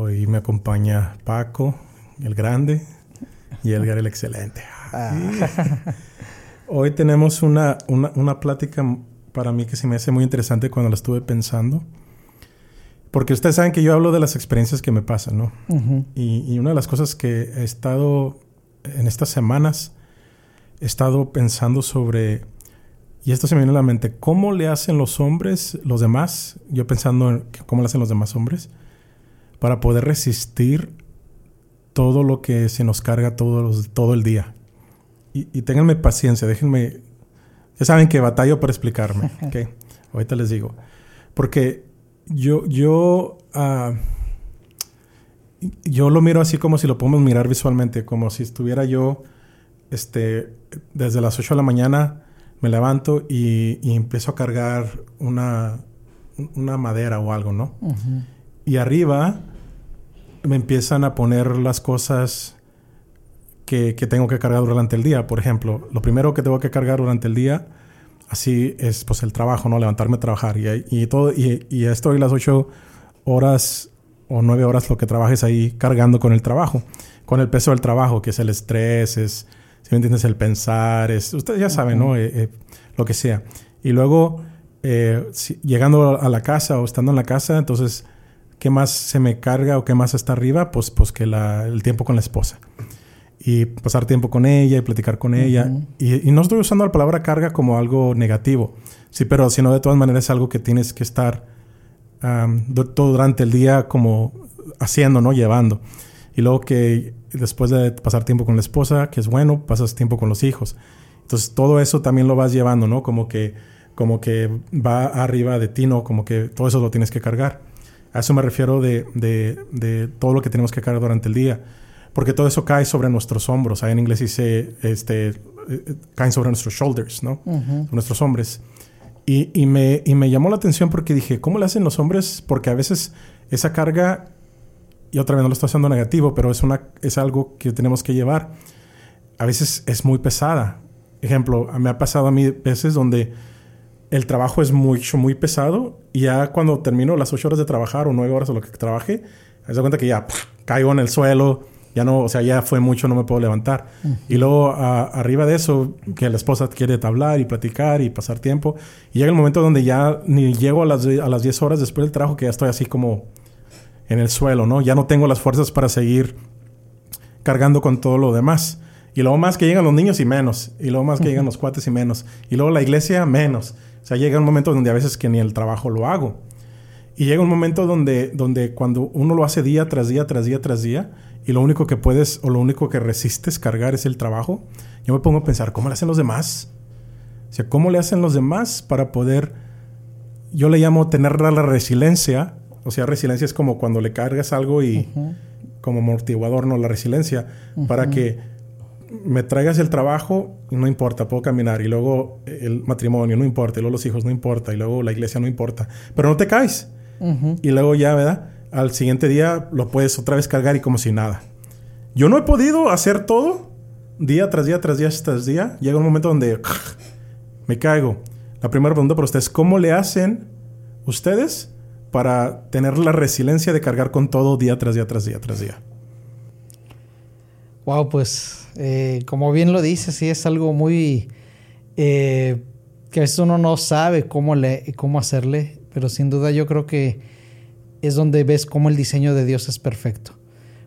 Hoy me acompaña Paco, el grande, y Edgar, el excelente. Ah. Hoy tenemos una, una, plática para mí que se me hace muy interesante cuando la estuve pensando. Porque ustedes saben que yo hablo de las experiencias que me pasan, ¿no? y, y, una de las cosas que he estado en estas semanas, he estado pensando sobre, y esto se me viene a la mente, ¿cómo le hacen los hombres, los demás? Yo pensando en cómo le hacen los demás hombres, para poder resistir todo lo que se nos carga todo, todo el día. Y, y ténganme paciencia, déjenme... Ya saben que batallo para explicarme. ¿ok? Ahorita les digo. Porque yo, yo, uh, yo lo miro así como si lo podemos mirar visualmente, como si estuviera yo, este, desde las 8 de la mañana me levanto y, y empiezo a cargar una, una madera o algo, ¿no? Y arriba me empiezan a poner las cosas que, que, tengo que cargar durante el día. Por ejemplo, lo primero que tengo que cargar durante el día, así es pues el trabajo, ¿no? Levantarme a trabajar. Y, y todo, y, y estoy las ocho horas o nueve horas lo que trabajes ahí cargando con el trabajo. Con el peso del trabajo, que es el estrés, es, si me entiendes, el pensar, es, ustedes ya saben, ¿no? Eh, eh, lo que sea. Y luego, eh, llegando a la casa o estando en la casa, entonces ¿qué más se me carga o qué más está arriba? Pues, pues que el tiempo con la esposa. Y pasar tiempo con ella y platicar con ella. Y, no estoy usando la palabra carga como algo negativo. Sí, pero sino de todas maneras es algo que tienes que estar todo durante el día como haciendo, ¿no? Llevando. Y luego que después de pasar tiempo con la esposa, que es bueno, pasas tiempo con los hijos. Entonces todo eso también lo vas llevando, ¿no? Como que, como que va arriba de ti, ¿no? Como que todo eso lo tienes que cargar. A eso me refiero de, de, de, todo lo que tenemos que cargar durante el día. Porque todo eso cae sobre nuestros hombros. Ahí en inglés dice, este, eh, caen sobre nuestros shoulders, ¿no? Nuestros hombres. Y, y, me, y me llamó la atención porque dije, ¿cómo le hacen los hombres? Porque a veces esa carga, y otra vez no lo estoy haciendo negativo, pero es, una, es algo que tenemos que llevar. A veces es muy pesada. Ejemplo, me ha pasado a mí veces donde el trabajo es mucho, muy pesado. Y ya cuando termino las ocho horas de trabajar o nueve horas o lo que trabaje, me doy cuenta que ya caigo en el suelo. Ya no, o sea, ya fue mucho, no me puedo levantar. Y luego, arriba de eso, que la esposa quiere hablar y platicar y pasar tiempo. Y llega el momento donde ya ni llego a las, a las 10 horas después del trabajo, que ya estoy así como en el suelo, ¿no? Ya no tengo las fuerzas para seguir cargando con todo lo demás. Y luego más que llegan los niños y menos. Y luego más que llegan los cuates y menos. Y luego la iglesia menos. O sea, llega un momento donde a veces que ni el trabajo lo hago. Y llega un momento donde, donde cuando uno lo hace día tras día, tras día, tras día, y lo único que puedes o lo único que resistes cargar es el trabajo, yo me pongo a pensar, ¿cómo le hacen los demás? O sea, ¿cómo le hacen los demás para poder, yo le llamo tener la resiliencia, o sea, resiliencia es como cuando le cargas algo y como amortiguador, no la resiliencia, para que me traigas el trabajo no importa, puedo caminar. Y luego el matrimonio, no importa. Y luego los hijos, no importa. Y luego la iglesia, no importa. Pero no te caes. Y luego ya, ¿verdad? Al siguiente día lo puedes otra vez cargar y como si nada. Yo no he podido hacer todo día tras día, tras día, tras día. Llega un momento donde me caigo. La primera pregunta para ustedes, ¿cómo le hacen ustedes para tener la resiliencia de cargar con todo día tras día, tras día, tras día? Wow, pues eh, como bien lo dice, sí es algo muy eh, que a veces uno no sabe cómo, le, cómo hacerle, pero sin duda yo creo que es donde ves cómo el diseño de Dios es perfecto.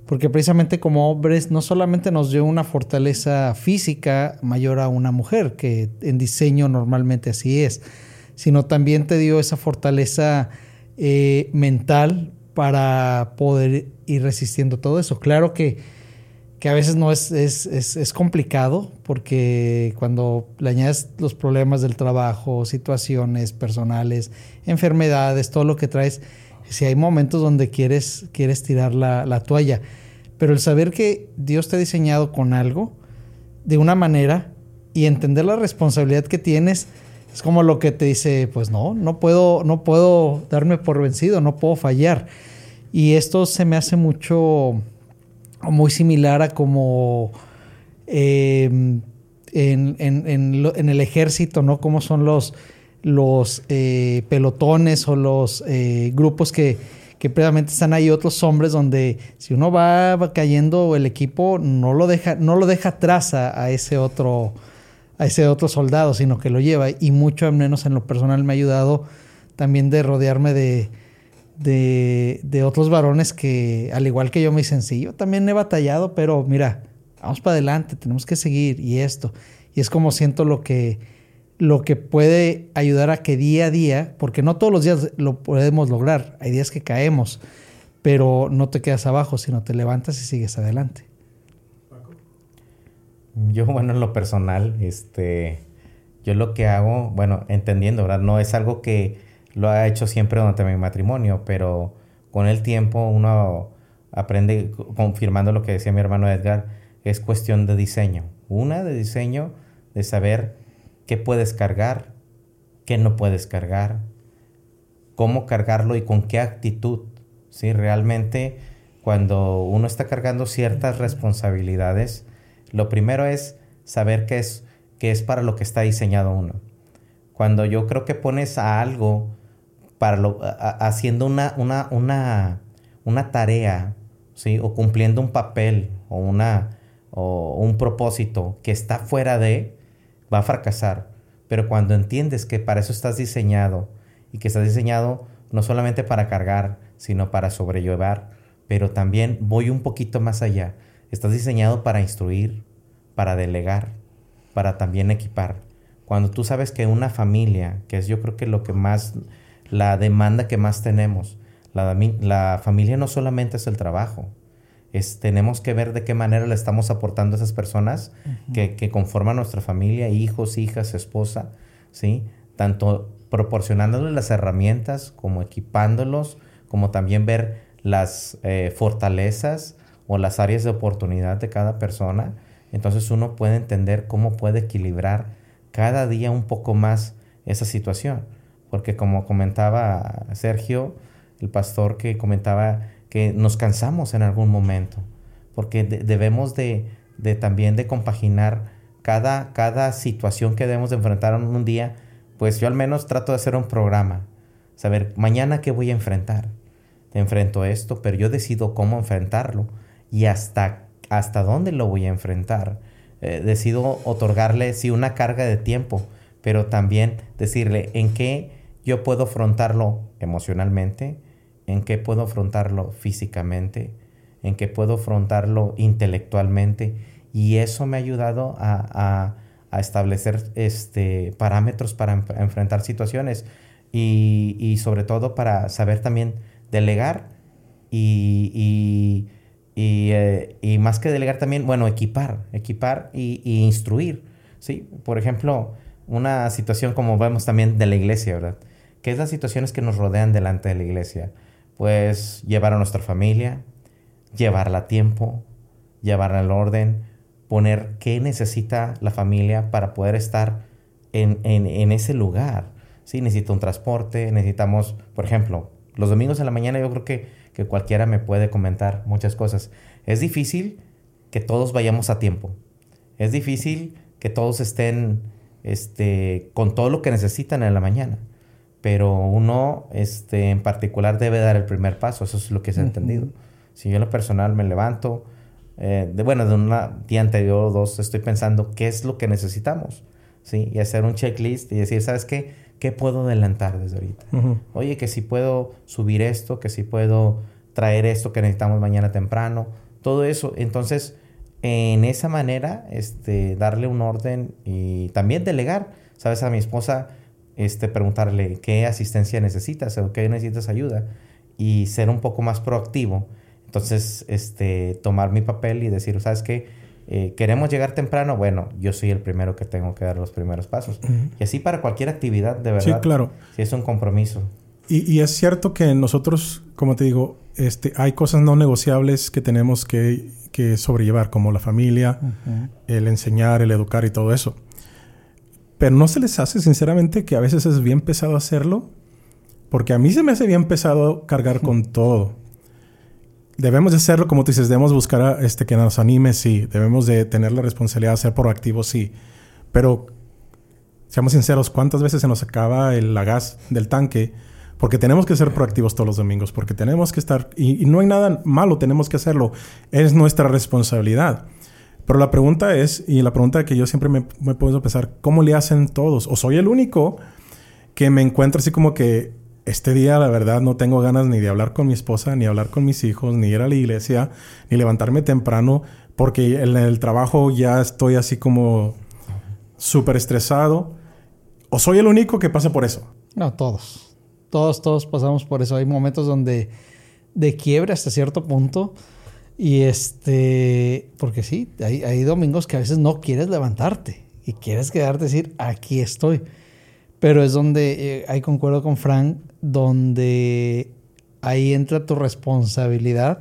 Porque precisamente como hombres no solamente nos dio una fortaleza física mayor a una mujer, que en diseño normalmente así es, sino también te dio esa fortaleza eh, mental para poder ir resistiendo todo eso. Claro que que a veces no es, es, es, complicado porque cuando le añades los problemas del trabajo, situaciones personales, enfermedades, todo lo que traes, si hay momentos donde quieres, quieres tirar la, la toalla. Pero el saber que Dios te ha diseñado con algo de una manera y entender la responsabilidad que tienes es como lo que te dice, pues no, no puedo, no puedo darme por vencido, no puedo fallar. Y esto se me hace mucho muy similar a como em, en, el ejército, ¿no? Como son los, los eh, pelotones o los eh, grupos que, que previamente están ahí otros hombres donde si uno va, cayendo el equipo no lo deja, no lo deja atrás a, ese otro a ese otro soldado, sino que lo lleva y mucho menos en lo personal me ha ayudado también de rodearme de, de, otros varones que al igual que yo me dicen, sí, yo también he batallado, pero mira, vamos para adelante, tenemos que seguir y esto. Y es como siento lo que lo que puede ayudar a que día a día, porque no todos los días lo podemos lograr, hay días que caemos, pero no te quedas abajo, sino te levantas y sigues adelante. Yo, bueno, en lo personal, este, yo lo que hago, bueno, entendiendo, ¿verdad? No es algo que lo ha hecho siempre durante mi matrimonio, pero con el tiempo uno aprende, confirmando lo que decía mi hermano Edgar, es cuestión de diseño. Una de diseño, de saber qué puedes cargar, qué no puedes cargar, cómo cargarlo y con qué actitud. ¿sí? Realmente cuando uno está cargando ciertas responsabilidades, lo primero es saber qué es, qué es para lo que está diseñado uno. Cuando yo creo que pones a algo para lo, haciendo una, una, una, una tarea, ¿sí? o cumpliendo un papel o, una, o un propósito que está fuera de, va a fracasar. Pero cuando entiendes que para eso estás diseñado y que estás diseñado no solamente para cargar, sino para sobrellevar, pero también voy un poquito más allá. Estás diseñado para instruir, para delegar, para también equipar. Cuando tú sabes que una familia, que es yo creo que lo que más, la demanda que más tenemos, la, la familia no solamente es el trabajo, tenemos que ver de qué manera le estamos aportando a esas personas que, que, conforman nuestra familia, hijos, hijas, esposa, ¿sí? Tanto proporcionándoles las herramientas como equipándolos, como también ver las eh, fortalezas o las áreas de oportunidad de cada persona. Entonces uno puede entender cómo puede equilibrar cada día un poco más esa situación. Porque como comentaba Sergio, el pastor que comentaba que nos cansamos en algún momento, porque debemos de, también de compaginar cada, cada situación que debemos de enfrentar en un día, pues yo al menos trato de hacer un programa, saber mañana qué voy a enfrentar. Enfrento esto, pero yo decido cómo enfrentarlo y hasta, hasta dónde lo voy a enfrentar. Eh, decido otorgarle, sí, una carga de tiempo, pero también decirle en qué yo puedo afrontarlo emocionalmente, en qué puedo afrontarlo físicamente, en qué puedo afrontarlo intelectualmente. Y eso me ha ayudado a, establecer este, parámetros para enfrentar situaciones y, sobre todo para saber también delegar y, eh, y, más que delegar también, bueno, equipar, equipar y, instruir. ¿sí? Por ejemplo, una situación como vemos también de la iglesia, ¿verdad? ¿Qué es las situaciones que nos rodean delante de la iglesia? pues llevar a nuestra familia, llevarla a tiempo, llevarla al orden, poner qué necesita la familia para poder estar en, en, ese lugar. Sí, necesita un transporte, necesitamos, por ejemplo, los domingos en la mañana yo creo que, que cualquiera me puede comentar muchas cosas. Es difícil que todos vayamos a tiempo. Es difícil que todos estén este, con todo lo que necesitan en la mañana pero uno este, en particular debe dar el primer paso, eso es lo que se ha entendido. Si yo en lo personal me levanto, eh, de, bueno, de un día anterior o dos estoy pensando qué es lo que necesitamos, ¿sí? Y hacer un checklist y decir, ¿sabes qué? ¿Qué puedo adelantar desde ahorita? Oye, que si puedo subir esto, que si puedo traer esto que necesitamos mañana temprano, todo eso. Entonces, en esa manera, este, darle un orden y también delegar. ¿Sabes? A mi esposa este, preguntarle qué asistencia necesitas o qué necesitas ayuda y ser un poco más proactivo. Entonces, este, tomar mi papel y decir, ¿sabes qué? Eh, queremos llegar temprano, bueno, yo soy el primero que tengo que dar los primeros pasos. Y así para cualquier actividad, de verdad. Sí, claro. Si es un compromiso. Y, es cierto que nosotros, como te digo, este, hay cosas no negociables que tenemos que, que sobrellevar, como la familia, el enseñar, el educar y todo eso. Pero no se les hace, sinceramente, que a veces es bien pesado hacerlo. Porque a mí se me hace bien pesado cargar con todo. Debemos de hacerlo, como tú dices, debemos buscar a, este, que nos anime, sí. Debemos de tener la responsabilidad de ser proactivos, sí. Pero, seamos sinceros, ¿cuántas veces se nos acaba el, la gas del tanque? porque tenemos que ser proactivos todos los domingos, porque tenemos que estar, y, no hay nada malo, tenemos que hacerlo, es nuestra responsabilidad. Pero la pregunta es, y la pregunta que yo siempre me, puedo pensar, ¿cómo le hacen todos? ¿O soy el único que me encuentro así como que este día la verdad no tengo ganas ni de hablar con mi esposa, ni hablar con mis hijos, ni ir a la iglesia, ni levantarme temprano, porque en el trabajo ya estoy así como súper estresado. ¿O soy el único que pasa por eso? No, todos. Todos, todos pasamos por eso. Hay momentos donde de quiebre hasta cierto punto. Y este, porque sí, hay, hay domingos que a veces no quieres levantarte y quieres quedarte decir, aquí estoy. Pero es donde, eh, ahí concuerdo con Frank, donde ahí entra tu responsabilidad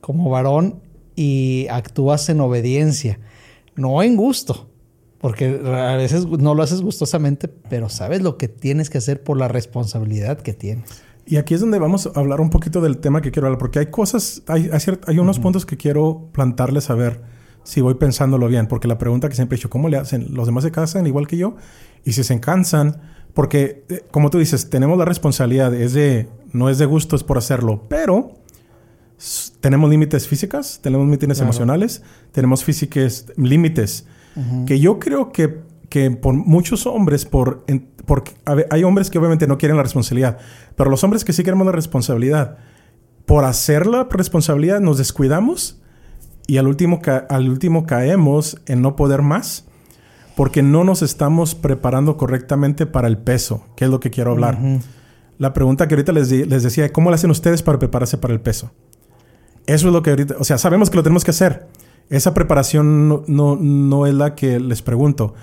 como varón y actúas en obediencia, no en gusto, porque a veces no lo haces gustosamente, pero sabes lo que tienes que hacer por la responsabilidad que tienes. Y aquí es donde vamos a hablar un poquito del tema que quiero hablar, porque hay cosas, hay, hay, unos puntos que quiero plantarles a ver si voy pensándolo bien, porque la pregunta que siempre he hecho, ¿cómo le hacen? ¿Los demás se casan igual que yo? Y si se cansan, porque eh, como tú dices, tenemos la responsabilidad, es de, no es de gusto, es por hacerlo, pero tenemos límites físicas, tenemos límites emocionales, tenemos físicos límites. Que yo creo que, que por muchos hombres, por, porque hay hombres que obviamente no quieren la responsabilidad, pero los hombres que sí queremos la responsabilidad, por hacer la responsabilidad nos descuidamos y al último, al último caemos en no poder más porque no nos estamos preparando correctamente para el peso, que es lo que quiero hablar. La pregunta que ahorita les, les decía, ¿cómo lo hacen ustedes para prepararse para el peso? Eso es lo que ahorita, o sea, sabemos que lo tenemos que hacer. Esa preparación no, no, es la que les pregunto,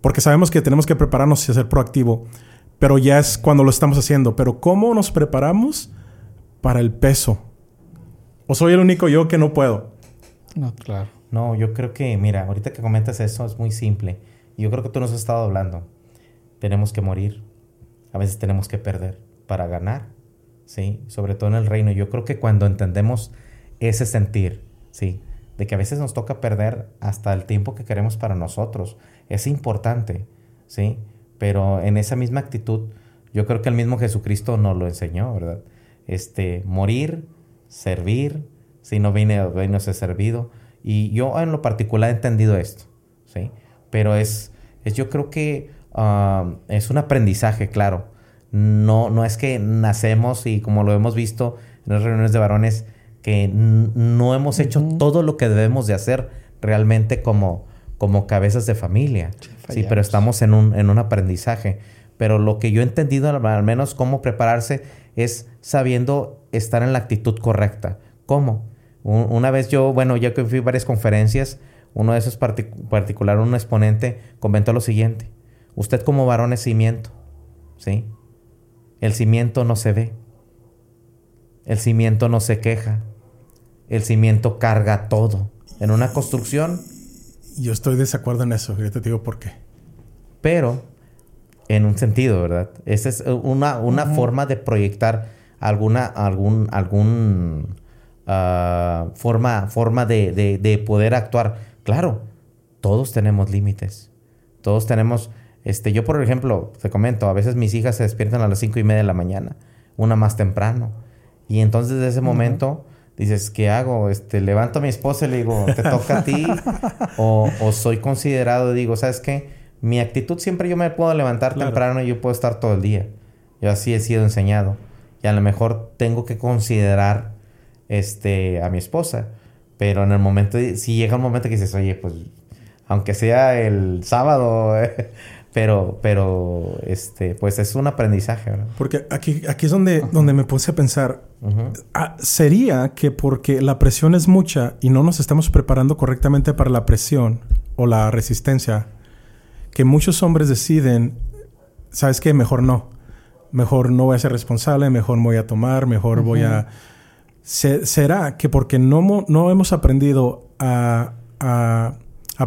porque sabemos que tenemos que prepararnos y ser proactivo, pero ya es cuando lo estamos haciendo. Pero ¿cómo nos preparamos para el peso? ¿O soy el único yo que no puedo? No, claro. No, yo creo que, mira, ahorita que comentas eso es muy simple. Yo creo que tú nos has estado hablando. Tenemos que morir. A veces tenemos que perder para ganar. ¿Sí? Sobre todo en el reino. Yo creo que cuando entendemos ese sentir, ¿sí? De que a veces nos toca perder hasta el tiempo que queremos para nosotros. Es importante, ¿sí? Pero en esa misma actitud, yo creo que el mismo Jesucristo nos lo enseñó, ¿verdad? Este, morir, servir, si no vine, vine a ser servido. Y yo en lo particular he entendido esto, ¿sí? Pero es, es yo creo que ah, es un aprendizaje, claro. No, no es que nacemos y como lo hemos visto en las reuniones de varones, que no hemos hecho todo lo que debemos de hacer realmente como, como cabezas de familia. Sí, pero estamos en un, en un aprendizaje. Pero lo que yo he entendido, al menos cómo prepararse, es sabiendo estar en la actitud correcta. ¿Cómo? una vez yo, bueno, ya que fui a varias conferencias, uno de esos particular, un exponente, comentó lo siguiente. Usted como varón es cimiento, ¿sí? El cimiento no se ve. El cimiento no se queja el cimiento carga todo. En una construcción... Yo estoy de desacuerdo en eso, yo te digo por qué. Pero, en un sentido, ¿verdad? Esa es una, una forma de proyectar alguna, algún, algún ah, forma, forma de, de, poder actuar. Claro, todos tenemos límites. Todos tenemos, este, yo por ejemplo, te comento, a veces mis hijas se despiertan a las cinco y media de la mañana, una más temprano. Y entonces desde ese momento dices, ¿qué hago? Este, levanto a mi esposa y le digo, ¿te toca a ti? o, soy considerado, digo, ¿sabes qué? Mi actitud siempre yo me puedo levantar temprano y yo puedo estar todo el día. Yo así he sido enseñado. Y a lo mejor tengo que considerar este, a mi esposa. Pero en el momento, si llega un momento que dices, oye, pues, aunque sea el sábado, Pero, pero, este, pues es un aprendizaje, ¿verdad? Porque aquí, aquí es donde, donde me puse a pensar. Ah, sería que porque la presión es mucha y no nos estamos preparando correctamente para la presión o la resistencia, que muchos hombres deciden, ¿sabes qué? Mejor no. Mejor no voy a ser responsable, mejor voy a tomar, mejor voy a... ¿Será que porque no, no hemos aprendido a a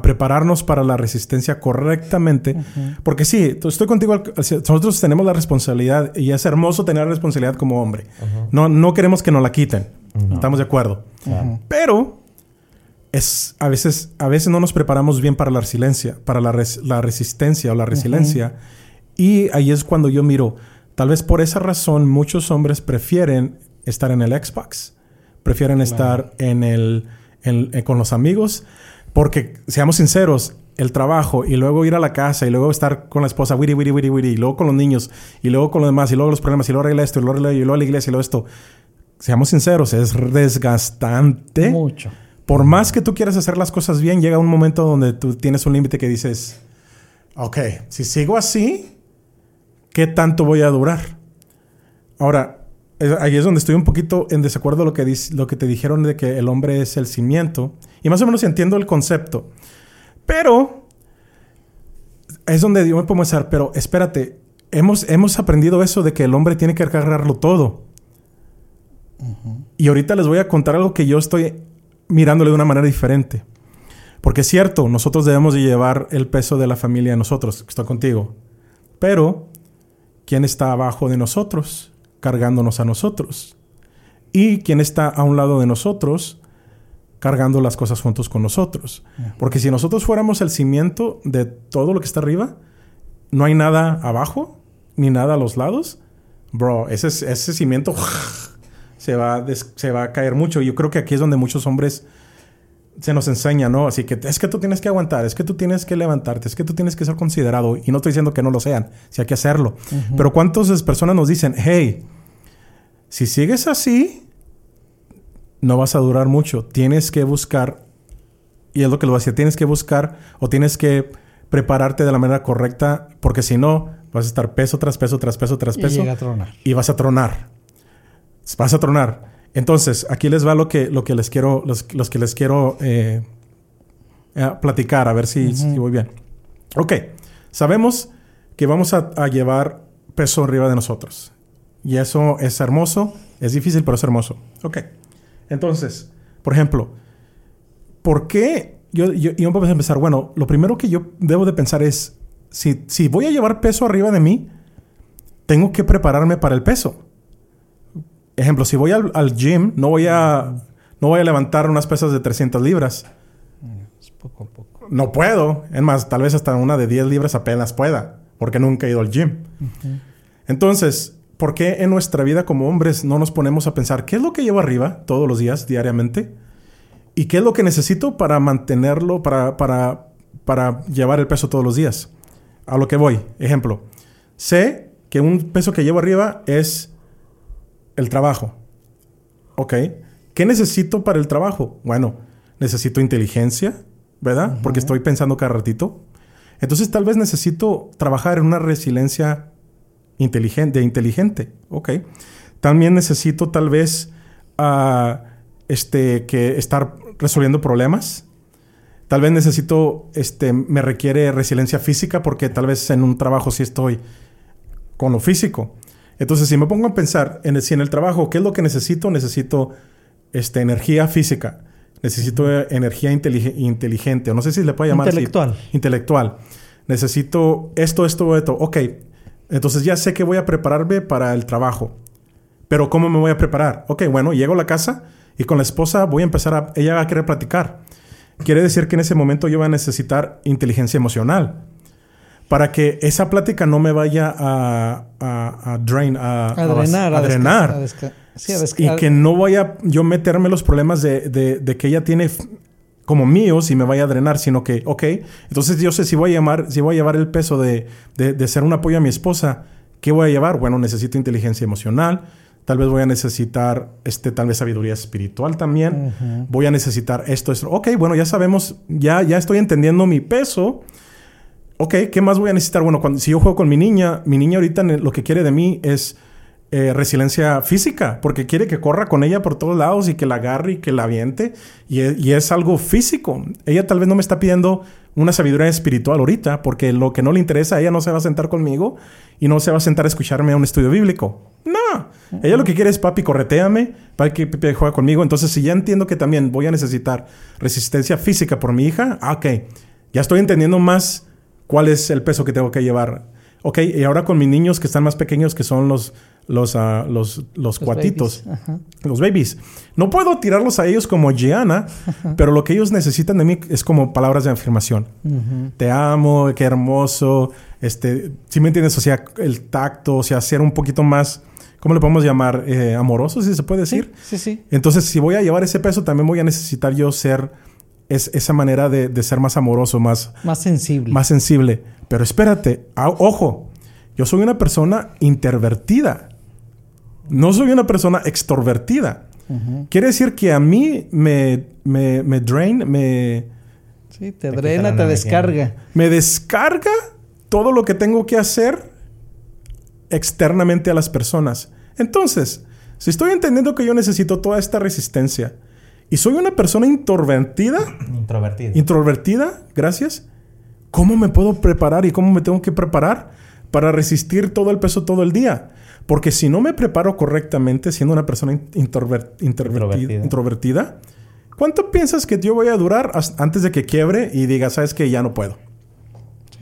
prepararnos para la resistencia correctamente. Porque sí, estoy contigo, nosotros tenemos la responsabilidad y es hermoso tener la responsabilidad como hombre. no, no queremos que nos la quiten. Estamos de acuerdo. Pero es, a, veces, a veces no nos preparamos bien para la resiliencia, para la, la resistencia o la resiliencia. Y ahí es cuando yo miro, Tal vez por esa razón muchos hombres prefieren estar en el Xbox, prefieren estar en el, con los amigos, porque seamos sinceros, el trabajo y luego ir a la casa y luego estar con la esposa, wiri, wiri, wiri, wiri, y luego con los niños y luego con los demás y luego los problemas y luego arregla esto y luego, arregla, y luego la iglesia y luego esto. Seamos sinceros, es desgastante. Mucho. Por más que tú quieras hacer las cosas bien, llega un momento donde tú tienes un límite que dices, ok, si sigo así, ¿qué tanto voy a durar? Ahora, ahí es donde estoy un poquito en desacuerdo lo que, lo que te dijeron de que el hombre es el cimiento. Y más o menos entiendo el concepto. Pero es donde yo me puedo pensar, pero espérate, hemos, hemos aprendido eso de que el hombre tiene que cargarlo todo. Y ahorita les voy a contar algo que yo estoy mirándole de una manera diferente. Porque es cierto, nosotros debemos de llevar el peso de la familia a nosotros, estoy contigo. Pero, ¿quién está abajo de nosotros? Cargándonos a nosotros. ¿Y quién está a un lado de nosotros? cargando las cosas juntos con nosotros. Porque si nosotros fuéramos el cimiento de todo lo que está arriba, no hay nada abajo, ni nada a los lados. Bro, ese, ese cimiento se va, se va a caer mucho. Yo creo que aquí es donde muchos hombres se nos enseña, ¿no? Así que es que tú tienes que aguantar, es que tú tienes que levantarte, es que tú tienes que ser considerado. Y no estoy diciendo que no lo sean, si hay que hacerlo. Pero ¿cuántas personas nos dicen, hey, si sigues así, no vas a durar mucho. Tienes que buscar, y es lo que lo decir, tienes que buscar o tienes que prepararte de la manera correcta, porque si no, vas a estar peso tras peso, tras peso, tras peso. Y, a tronar. y vas a tronar. Vas a tronar. Entonces, aquí les va lo que, lo que les quiero, los, que les quiero eh, eh, platicar, a ver si, voy bien. Ok, sabemos que vamos a, a llevar peso arriba de nosotros. Y eso es hermoso, es difícil, pero es hermoso. Ok. Entonces, por ejemplo, ¿por qué? Yo, yo, yo a empezar, bueno, lo primero que yo debo de pensar es, si, si voy a llevar peso arriba de mí, tengo que prepararme para el peso. Ejemplo, si voy al, gym, no voy, a, no voy a levantar unas pesas de 300 libras. Es poco a poco. No puedo. Es más, tal vez hasta una de 10 libras apenas pueda, porque nunca he ido al gym. Entonces, ¿por qué en nuestra vida como hombres no nos ponemos a pensar qué es lo que llevo arriba todos los días, diariamente? ¿Y qué es lo que necesito para mantenerlo, para, para, para llevar el peso todos los días? A lo que voy. Ejemplo, sé que un peso que llevo arriba es el trabajo. ¿Ok? ¿Qué necesito para el trabajo? Bueno, necesito inteligencia, ¿verdad? Porque estoy pensando cada ratito. Entonces tal vez necesito trabajar en una resiliencia inteligente, inteligente, ok. También necesito tal vez uh, este, que estar resolviendo problemas. Tal vez necesito, este, me requiere resiliencia física porque tal vez en un trabajo sí estoy con lo físico. Entonces, si me pongo a pensar en el, si en el trabajo, ¿qué es lo que necesito? Necesito este, energía física. Necesito energía inteligente. O no sé si le puedo llamar Intelectual. Intelectual. Necesito esto, esto, esto. Ok, entonces ya sé que voy a prepararme para el trabajo. Pero ¿cómo me voy a preparar? Ok, bueno, llego a la casa y con la esposa voy a empezar a... Ella va a querer platicar. Quiere decir que en ese momento yo voy a necesitar inteligencia emocional. Para que esa plática no me vaya a, a, a drain, a, a drenar. A, drenar. y que no vaya yo meterme los problemas de, de, de que ella tiene como mío si me vaya a drenar, sino que, ok, entonces yo sé si voy a, llamar, si voy a llevar el peso de, de, ser un apoyo a mi esposa, ¿qué voy a llevar? Bueno, necesito inteligencia emocional, tal vez voy a necesitar, este, tal vez sabiduría espiritual también, voy a necesitar esto, esto. Ok, bueno, ya sabemos, ya, ya estoy entendiendo mi peso. Ok, ¿qué más voy a necesitar? Bueno, cuando, si yo juego con mi niña, mi niña ahorita lo que quiere de mí es eh, resiliencia física, porque quiere que corra con ella por todos lados y que la agarre y que la aviente. Y, es algo físico. Ella tal vez no me está pidiendo una sabiduría espiritual ahorita, porque lo que no le interesa, ella no se va a sentar conmigo y no se va a sentar a escucharme a un estudio bíblico. No. Ella lo que quiere es, papi, correteame, papi, papi, juega conmigo. Entonces, si ya entiendo que también voy a necesitar resistencia física por mi hija, ah, ok, ya estoy entendiendo más cuál es el peso que tengo que llevar Ok, y ahora con mis niños que están más pequeños, que son los, los, ah, los, los, cuatitos, los babies. No puedo tirarlos a ellos como Gianna, pero lo que ellos necesitan de mí es como palabras de afirmación. Te amo, qué hermoso. Este, si me entiendes, o sea, el tacto, o sea, ser un poquito más, ¿cómo le podemos llamar? Eh, amoroso, si se puede decir. Sí, sí, Entonces, si voy a llevar ese peso, también voy a necesitar yo ser es, esa manera de, de, ser más amoroso, más... Más sensible. Más sensible. Pero espérate, ojo, yo soy una persona introvertida. No soy una persona extrovertida. Quiere decir que a mí me, me, me drain, me... Sí, te drena, te descarga. Me descarga todo lo que tengo que hacer externamente a las personas. Entonces, si estoy entendiendo que yo necesito toda esta resistencia y soy una persona introvertida... Introvertida. Introvertida, gracias. ¿Cómo me puedo preparar y cómo me tengo que preparar para resistir todo el peso todo el día? Porque si no me preparo correctamente, siendo una persona introvertida. ¿cuánto piensas que yo voy a durar antes de que quiebre y diga, sabes que ya no puedo?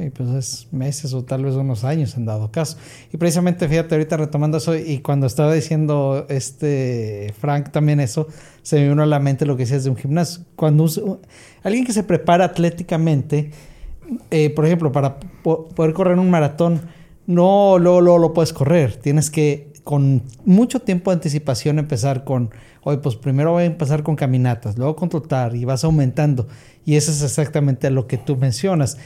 Sí, pues es meses o tal vez unos años en dado caso. Y precisamente, fíjate, ahorita retomando eso, y cuando estaba diciendo este Frank también eso, se me vino a la mente lo que decías de un gimnasio. Cuando alguien que se prepara atléticamente, eh, por ejemplo, para poder correr un maratón, no luego, lo puedes correr. Tienes que, con mucho tiempo de anticipación, empezar con, oye, pues primero voy a empezar con caminatas, luego con trotar y vas aumentando. Y eso es exactamente lo que tú mencionas.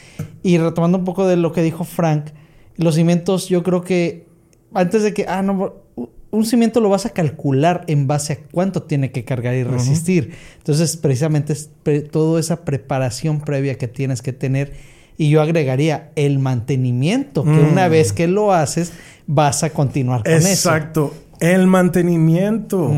Y retomando un poco de lo que dijo Frank, los cimientos, yo creo que antes de que, ah, no, un cimiento lo vas a calcular en base a cuánto tiene que cargar y resistir. Entonces, precisamente es toda esa preparación previa que tienes que tener y yo agregaría el mantenimiento, que una mm. vez que lo haces, vas a continuar con eso. Exacto. El mantenimiento.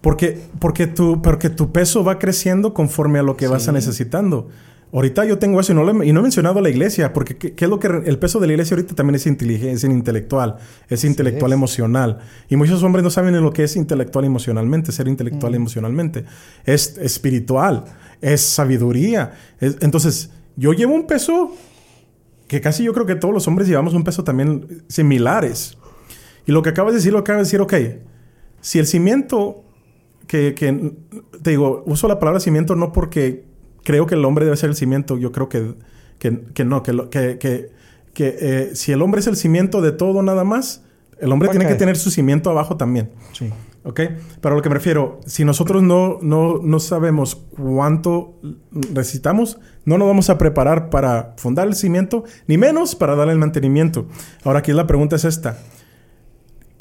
porque, porque, tu, porque tu peso va creciendo conforme a lo que vas a necesitando. Ahorita yo tengo eso y no, y no he mencionado la iglesia, porque ¿qué, es lo que el peso de la iglesia ahorita también es inteligencia, es intelectual, es intelectual emocional. Y muchos hombres no saben en lo que es intelectual emocionalmente, ser intelectual mm. emocionalmente. Es espiritual, es sabiduría. entonces, yo llevo un peso que casi yo creo que todos los hombres llevamos un peso también similares. Y lo que acabas de decir, lo acabas de decir, ok, si el cimiento, que, que, te digo, uso la palabra cimiento no porque creo que el hombre debe ser el cimiento, yo creo que, que, que no, que, que, que, que eh, si el hombre es el cimiento de todo nada más, el hombre tiene que tener su cimiento abajo también. Sí. ¿Ok? Pero a lo que me refiero, si nosotros no, no, no sabemos cuánto necesitamos, no nos vamos a preparar para fundar el cimiento, ni menos para darle el mantenimiento. Ahora aquí la pregunta es esta.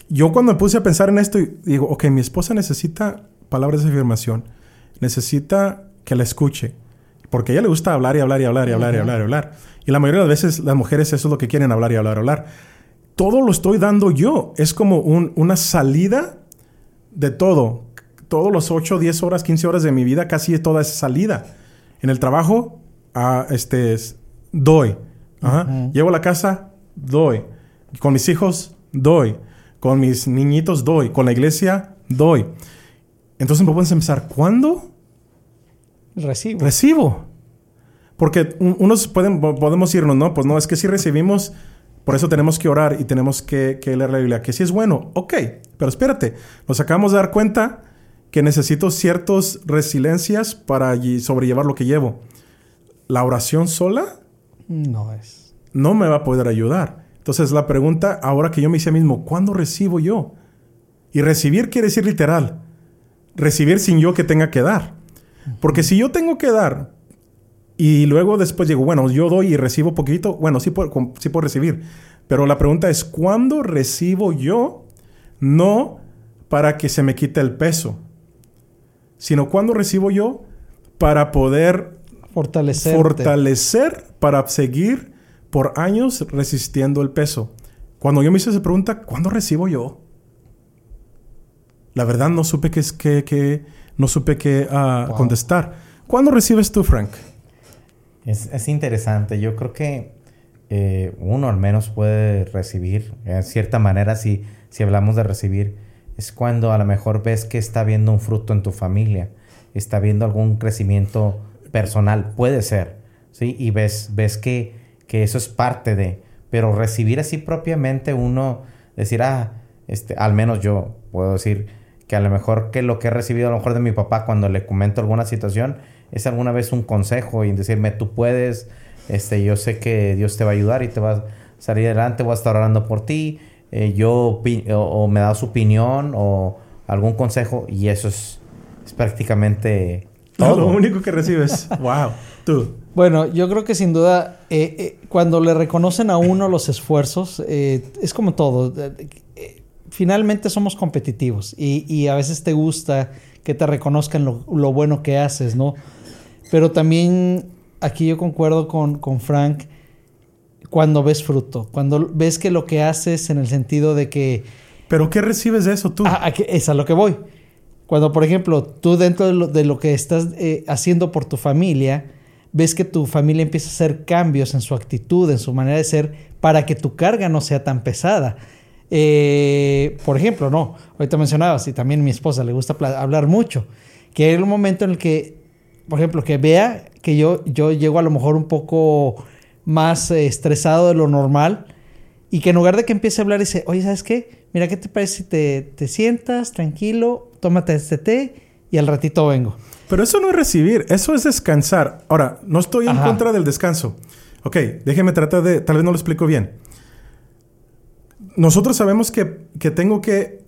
Yo cuando me puse a pensar en esto, digo, ok, mi esposa necesita palabras de afirmación, necesita que la escuche, porque a ella le gusta hablar y hablar y hablar y hablar y hablar y hablar. Y la mayoría de las veces las mujeres eso es lo que quieren, hablar y hablar y hablar. Todo lo estoy dando yo. Es como una salida de todo. Todos los 8, 10 horas, 15 horas de mi vida, casi toda esa salida. En el trabajo, a este, doy. Llevo a la casa, doy. Con mis hijos, doy. Con mis niñitos, doy. Con la iglesia, doy. Entonces me puedes empezar, ¿cuándo? Recibo. Recibo. Porque unos pueden, podemos irnos, ¿no? Pues no, es que si recibimos por eso tenemos que orar y tenemos que, leer la Biblia. Que si es bueno, ok, pero espérate, nos acabamos de dar cuenta que necesito ciertas resiliencias para sobrellevar lo que llevo. La oración sola no es. No me va a poder ayudar. Entonces la pregunta ahora que yo me hice mismo, ¿cuándo recibo yo? Y recibir quiere decir literal. Recibir sin yo que tenga que dar. Porque si yo tengo que dar y luego después digo, bueno, yo doy y recibo poquito. Bueno, sí puedo, sí puedo recibir. Pero la pregunta es, ¿cuándo recibo yo? No para que se me quite el peso, sino cuándo recibo yo para poder fortalecer, para seguir por años resistiendo el peso. Cuando yo me hice esa pregunta, ¿cuándo recibo yo? La verdad no supe qué es que, no supe qué uh, contestar. ¿Cuándo recibes tú, Frank? Es, interesante. Yo creo que eh, uno al menos puede recibir, en cierta manera, si, si hablamos de recibir, es cuando a lo mejor ves que está viendo un fruto en tu familia, está viendo algún crecimiento personal, puede ser, ¿sí? Y ves, ves que, que eso es parte de, pero recibir así propiamente uno, decir, ah, este, al menos yo puedo decir que a lo mejor que lo que he recibido a lo mejor de mi papá cuando le comento alguna situación es alguna vez un consejo y decirme tú puedes, este, yo sé que Dios te va a ayudar y te va a salir adelante, voy a estar orando por ti, eh, yo o, me da su opinión o algún consejo y eso es, es prácticamente todo. lo único que recibes. wow. Tú. Bueno, yo creo que sin duda, eh, eh, cuando le reconocen a uno los esfuerzos, es como todo. Finalmente somos competitivos y, a veces te gusta que te reconozcan lo, lo, bueno que haces, ¿no? Pero también aquí yo concuerdo con, con Frank cuando ves fruto, cuando ves que lo que haces en el sentido de que... ¿Pero qué recibes de eso tú? Ah, es a lo que voy. Cuando, por ejemplo, tú dentro de lo, que estás eh, haciendo por tu familia, ves que tu familia empieza a hacer cambios en su actitud, en su manera de ser, para que tu carga no sea tan pesada. Eh, por ejemplo, no, ahorita mencionabas, y también a mi esposa le gusta hablar mucho, que hay un momento en el que, por ejemplo, que vea que yo, yo llego a lo mejor un poco más eh, estresado de lo normal y que en lugar de que empiece a hablar dice, oye, ¿sabes qué? Mira, ¿qué te parece si te, sientas tranquilo, tómate este té y al ratito vengo? Pero eso no es recibir, eso es descansar. Ahora, no estoy en contra del descanso. Ok, déjeme tratar de, tal vez no lo explico bien. Nosotros sabemos que, tengo que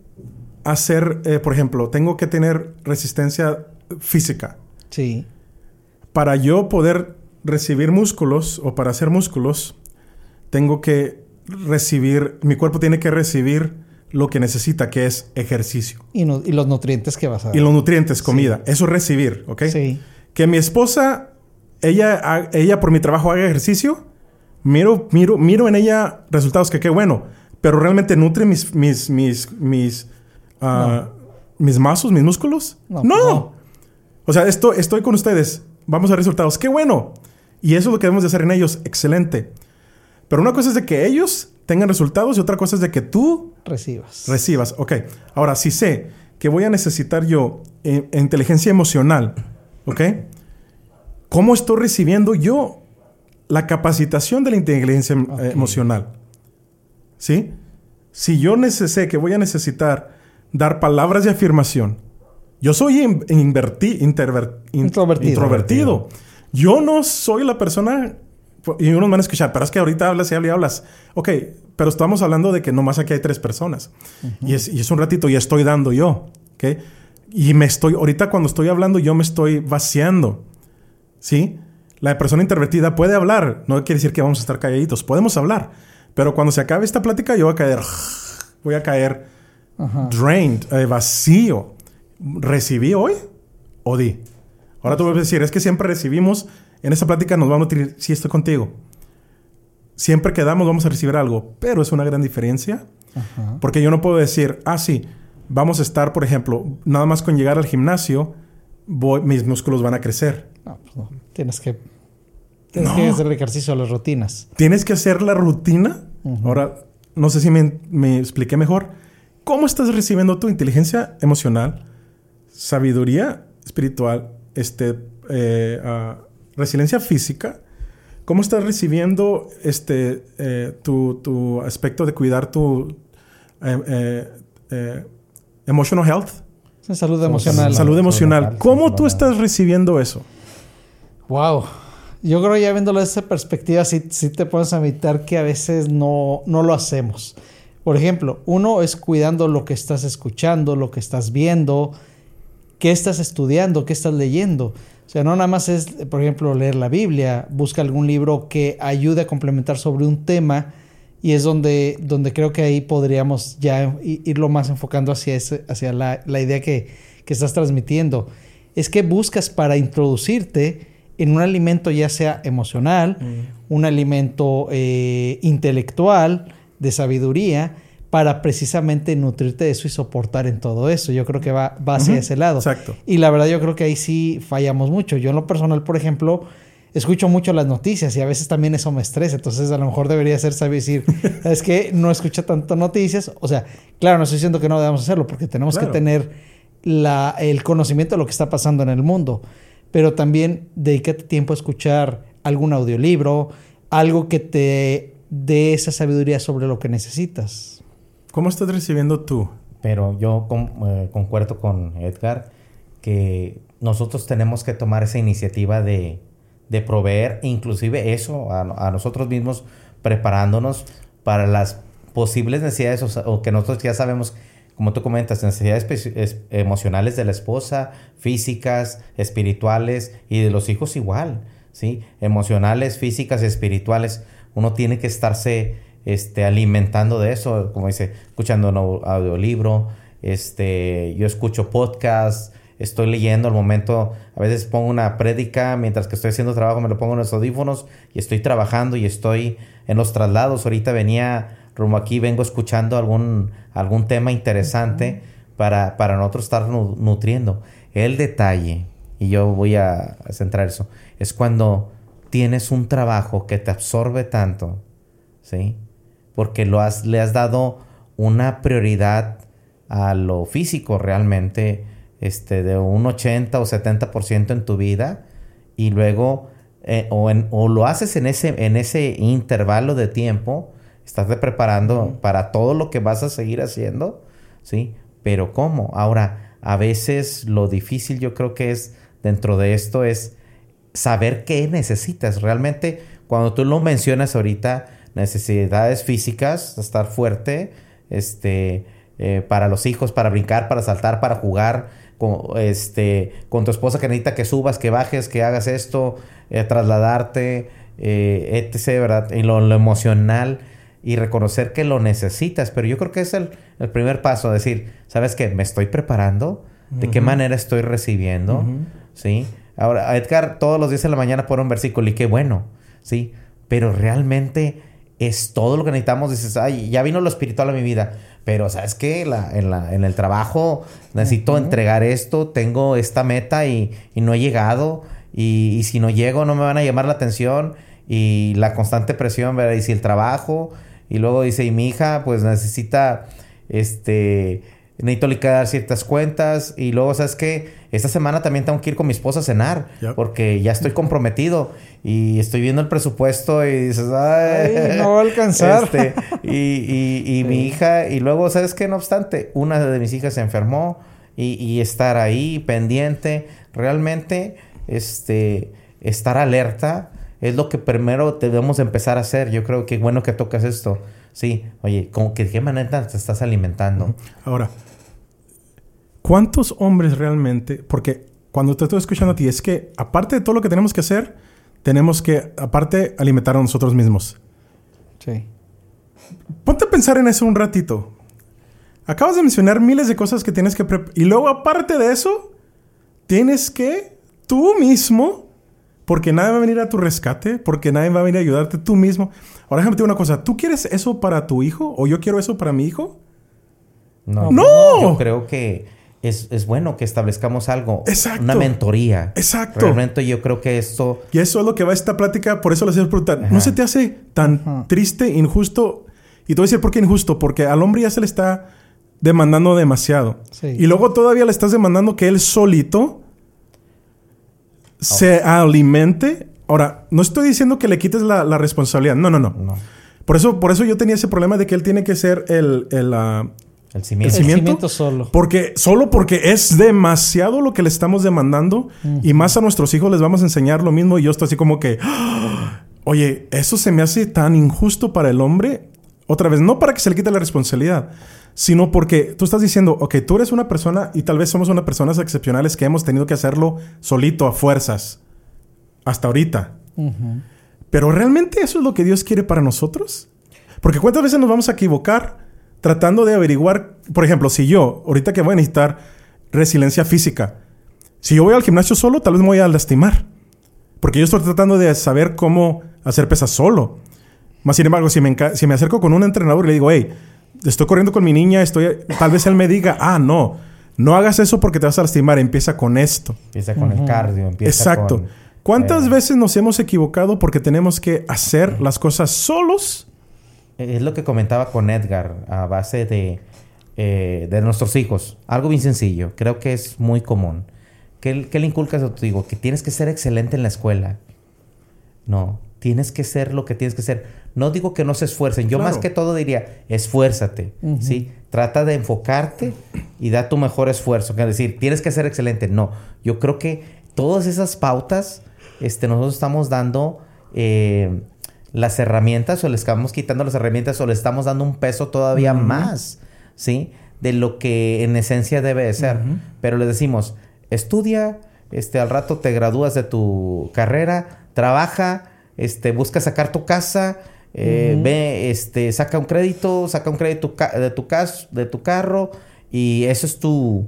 hacer, eh, por ejemplo, tengo que tener resistencia física. Sí. Para yo poder recibir músculos o para hacer músculos, tengo que recibir, mi cuerpo tiene que recibir lo que necesita, que es ejercicio. Y, los nutrientes que vas a dar. Y los nutrientes, comida. Eso es recibir, ¿ok? Sí. Que mi esposa, ella, ella por mi trabajo haga ejercicio, miro, miro, miro en ella resultados que qué bueno, pero realmente nutre mis, mis, mis, mis, uh, mis mazos, mis músculos. No. no. O sea, esto, estoy con ustedes. Vamos a resultados. ¡Qué bueno! Y eso es lo que debemos de hacer en ellos. Excelente. Pero una cosa es de que ellos tengan resultados y otra cosa es de que tú recibas. Recibas. Ok. Ahora, si sé que voy a necesitar yo eh, inteligencia emocional, ¿ok? ¿Cómo estoy recibiendo yo la capacitación de la inteligencia em, emocional? ¿Sí? Si yo sé que voy a necesitar dar palabras de afirmación, yo soy introvertido. introvertido. Yo no soy la persona. Y unos van a escuchar, pero es que ahorita hablas y hablas y hablas. Ok, pero estamos hablando de que nomás aquí hay tres personas. y, es, y, es, un ratito y estoy dando yo. ¿Ok? Y me estoy. Ahorita cuando estoy hablando, yo me estoy vaciando. ¿Sí? La persona introvertida puede hablar. No quiere decir que vamos a estar calladitos. Podemos hablar. Pero cuando se acabe esta plática, yo voy a caer. Voy a caer. Drained, eh, vacío. ¿Recibí hoy o di? Ahora tú vas a decir, es que siempre recibimos, en esa plática nos vamos a decir, sí estoy contigo. Siempre que damos vamos a recibir algo, pero es una gran diferencia. Porque yo no puedo decir, ah, sí, vamos a estar, por ejemplo, nada más con llegar al gimnasio, mis músculos van a crecer. No, pues no. Tienes que, tienes que hacer el ejercicio las rutinas. Tienes que hacer la rutina. Ahora, no sé si me, me expliqué mejor. ¿Cómo estás recibiendo tu inteligencia emocional, sabiduría espiritual este, eh, resiliencia física, ¿cómo estás recibiendo este, eh, tu, aspecto de cuidar tu eh, emotional health? Salud emocional. Salud emocional. ¿Cómo tú estás recibiendo eso? Wow. Yo creo ya viéndolo desde esa perspectiva, sí, te puedes evitar que a veces no, no lo hacemos. Por ejemplo, uno es cuidando lo que estás escuchando, lo que estás viendo, qué estás estudiando, qué estás leyendo. O sea, no nada más es, por ejemplo, leer la Biblia, busca algún libro que ayude a complementar sobre un tema y es donde, donde creo que ahí podríamos ya irlo más enfocando hacia, ese, hacia la, idea que, estás transmitiendo. Es que buscas para introducirte en un alimento ya sea emocional, mm. un alimento eh, intelectual, de sabiduría, para precisamente nutrirte de eso y soportar en todo eso. Yo creo que va, va hacia ese lado. Exacto. Y la verdad yo creo que ahí sí fallamos mucho. Yo en lo personal, por ejemplo, escucho mucho las noticias y a veces también eso me estresa. Entonces a lo mejor debería ser saber decir, es que no escucha tanto noticias. O sea, claro, no estoy diciendo que no debemos hacerlo porque tenemos que tener la, el conocimiento de lo que está pasando en el mundo. Pero también dedícate tiempo a escuchar algún audiolibro, algo que te dé esa sabiduría sobre lo que necesitas. ¿Cómo estás recibiendo tú? Pero yo eh, concuerdo con Edgar que nosotros tenemos que tomar esa iniciativa de, de proveer inclusive eso a, a, nosotros mismos preparándonos para las posibles necesidades o, que nosotros ya sabemos como tú comentas, necesidades emocionales de la esposa, físicas, espirituales y de los hijos igual, ¿sí? Emocionales, físicas, espirituales. Uno tiene que estarse este, alimentando de eso, como dice, escuchando un audiolibro, este, yo escucho podcasts, estoy leyendo al momento, a veces pongo una prédica mientras que estoy haciendo trabajo, me lo pongo en los audífonos y estoy trabajando y estoy en los traslados. Ahorita venía rumbo aquí, vengo escuchando algún, algún tema interesante para, para nosotros estar nutriendo. El detalle, y yo voy a centrar eso, es cuando tienes un trabajo que te absorbe tanto, ¿sí? porque lo has, le has dado una prioridad a lo físico realmente, este, de un 80 o 70% en tu vida, y luego, eh, o, en, o, lo haces en ese, en ese intervalo de tiempo, estás preparando para todo lo que vas a seguir haciendo, ¿sí? Pero ¿cómo? Ahora, a veces lo difícil yo creo que es dentro de esto es saber qué necesitas. Realmente, cuando tú lo mencionas ahorita, necesidades físicas, estar fuerte, este, eh, para los hijos, para brincar, para saltar, para jugar, con, este, con tu esposa que necesita que subas, que bajes, que hagas esto, eh, trasladarte, eh, etc., ¿verdad? Y lo, emocional y reconocer que lo necesitas, pero yo creo que es el, primer paso, decir, ¿sabes qué? Me estoy preparando, ¿de qué manera estoy recibiendo? ¿Sí? Ahora, Edgar todos los días en la mañana pone un versículo y qué bueno, ¿sí? Pero realmente es todo lo que necesitamos. Dices, ay, ya vino lo espiritual a mi vida. Pero, ¿sabes qué? La, en, la, en el trabajo necesito entregar esto, tengo esta meta y, y no he llegado. Y, y, si no llego, no me van a llamar la atención. Y la constante presión, ¿verdad? Y si el trabajo. Y luego dice, y mi hija, pues necesita, este, necesito liquidar ciertas cuentas y luego, ¿sabes qué? Esta semana también tengo que ir con mi esposa a cenar porque ya estoy comprometido y estoy viendo el presupuesto y dices, ay, no va a alcanzar. Este, y, y, mi hija, y luego, ¿sabes qué? No obstante, una de mis hijas se enfermó y, y estar ahí pendiente, realmente, este, estar alerta es lo que primero debemos empezar a hacer. Yo creo que bueno que tocas esto. Sí, oye, ¿cómo, que, ¿de qué manera te estás alimentando? Ahora, ¿Cuántos hombres realmente? Porque cuando te estoy escuchando a ti, es que aparte de todo lo que tenemos que hacer, tenemos que, aparte, alimentar a nosotros mismos. Sí. Ponte a pensar en eso un ratito. Acabas de mencionar miles de cosas que tienes que Y luego, aparte de eso, tienes que tú mismo, porque nadie va a venir a tu rescate, porque nadie va a venir a ayudarte tú mismo. Ahora déjame decir una cosa. ¿Tú quieres eso para tu hijo? ¿O yo quiero eso para mi hijo? No. ¡No! Yo creo que es, bueno que establezcamos algo. Exacto. Una mentoría. Exacto. Realmente yo creo que esto... Y eso es lo que va a esta plática, por eso le hacemos preguntar. ¿No se te hace tan triste, injusto? Y te voy a decir por qué injusto. Porque al hombre ya se le está demandando demasiado. Y luego todavía le estás demandando que él solito se alimente. Ahora, no estoy diciendo que le quites la, responsabilidad. No, no, no, Por eso, por eso yo tenía ese problema de que él tiene que ser el, el, ah, el cimiento. solo. Porque, solo porque es demasiado lo que le estamos demandando. Y más a nuestros hijos les vamos a enseñar lo mismo. Y yo estoy así como que, ¡Ah! oye, eso se me hace tan injusto para el hombre. Otra vez, no para que se le quite la responsabilidad, sino porque tú estás diciendo, ok, tú eres una persona y tal vez somos unas personas excepcionales que hemos tenido que hacerlo solito, a fuerzas, hasta ahorita. Pero realmente eso es lo que Dios quiere para nosotros. Porque cuántas veces nos vamos a equivocar tratando de averiguar, por ejemplo, si yo, ahorita que voy a necesitar resiliencia física, si yo voy al gimnasio solo, tal vez me voy a lastimar. Porque yo estoy tratando de saber cómo hacer pesas solo. Más sin embargo, si me, si me acerco con un entrenador y le digo, hey, estoy corriendo con mi niña, estoy, tal vez él me diga, ah, no, no hagas eso porque te vas a lastimar, empieza con esto. Empieza con el cardio, empieza Exacto. ¿Cuántas eh, veces nos hemos equivocado porque tenemos que hacer las cosas solos es lo que comentaba con Edgar a base de, eh, de nuestros hijos. Algo bien sencillo. Creo que es muy común. ¿Qué, le inculcas a tu hijo? Que tienes que ser excelente en la escuela. No. tienes que ser lo que tienes que ser. No digo que no se esfuercen, yo más que todo diría, esfuérzate, ¿sí? Trata de enfocarte y da tu mejor esfuerzo. Es decir, tienes que ser excelente. No, yo creo que todas esas pautas, este, nosotros estamos dando eh, las herramientas o le estamos quitando las herramientas o le estamos dando un peso todavía más, ¿sí? De lo que en esencia debe de ser. Pero le decimos, estudia, este, al rato te gradúas de tu carrera, trabaja, este, busca sacar tu casa, eh, ve, este, saca un crédito, saca un crédito de tu, cas de tu carro y eso es tu,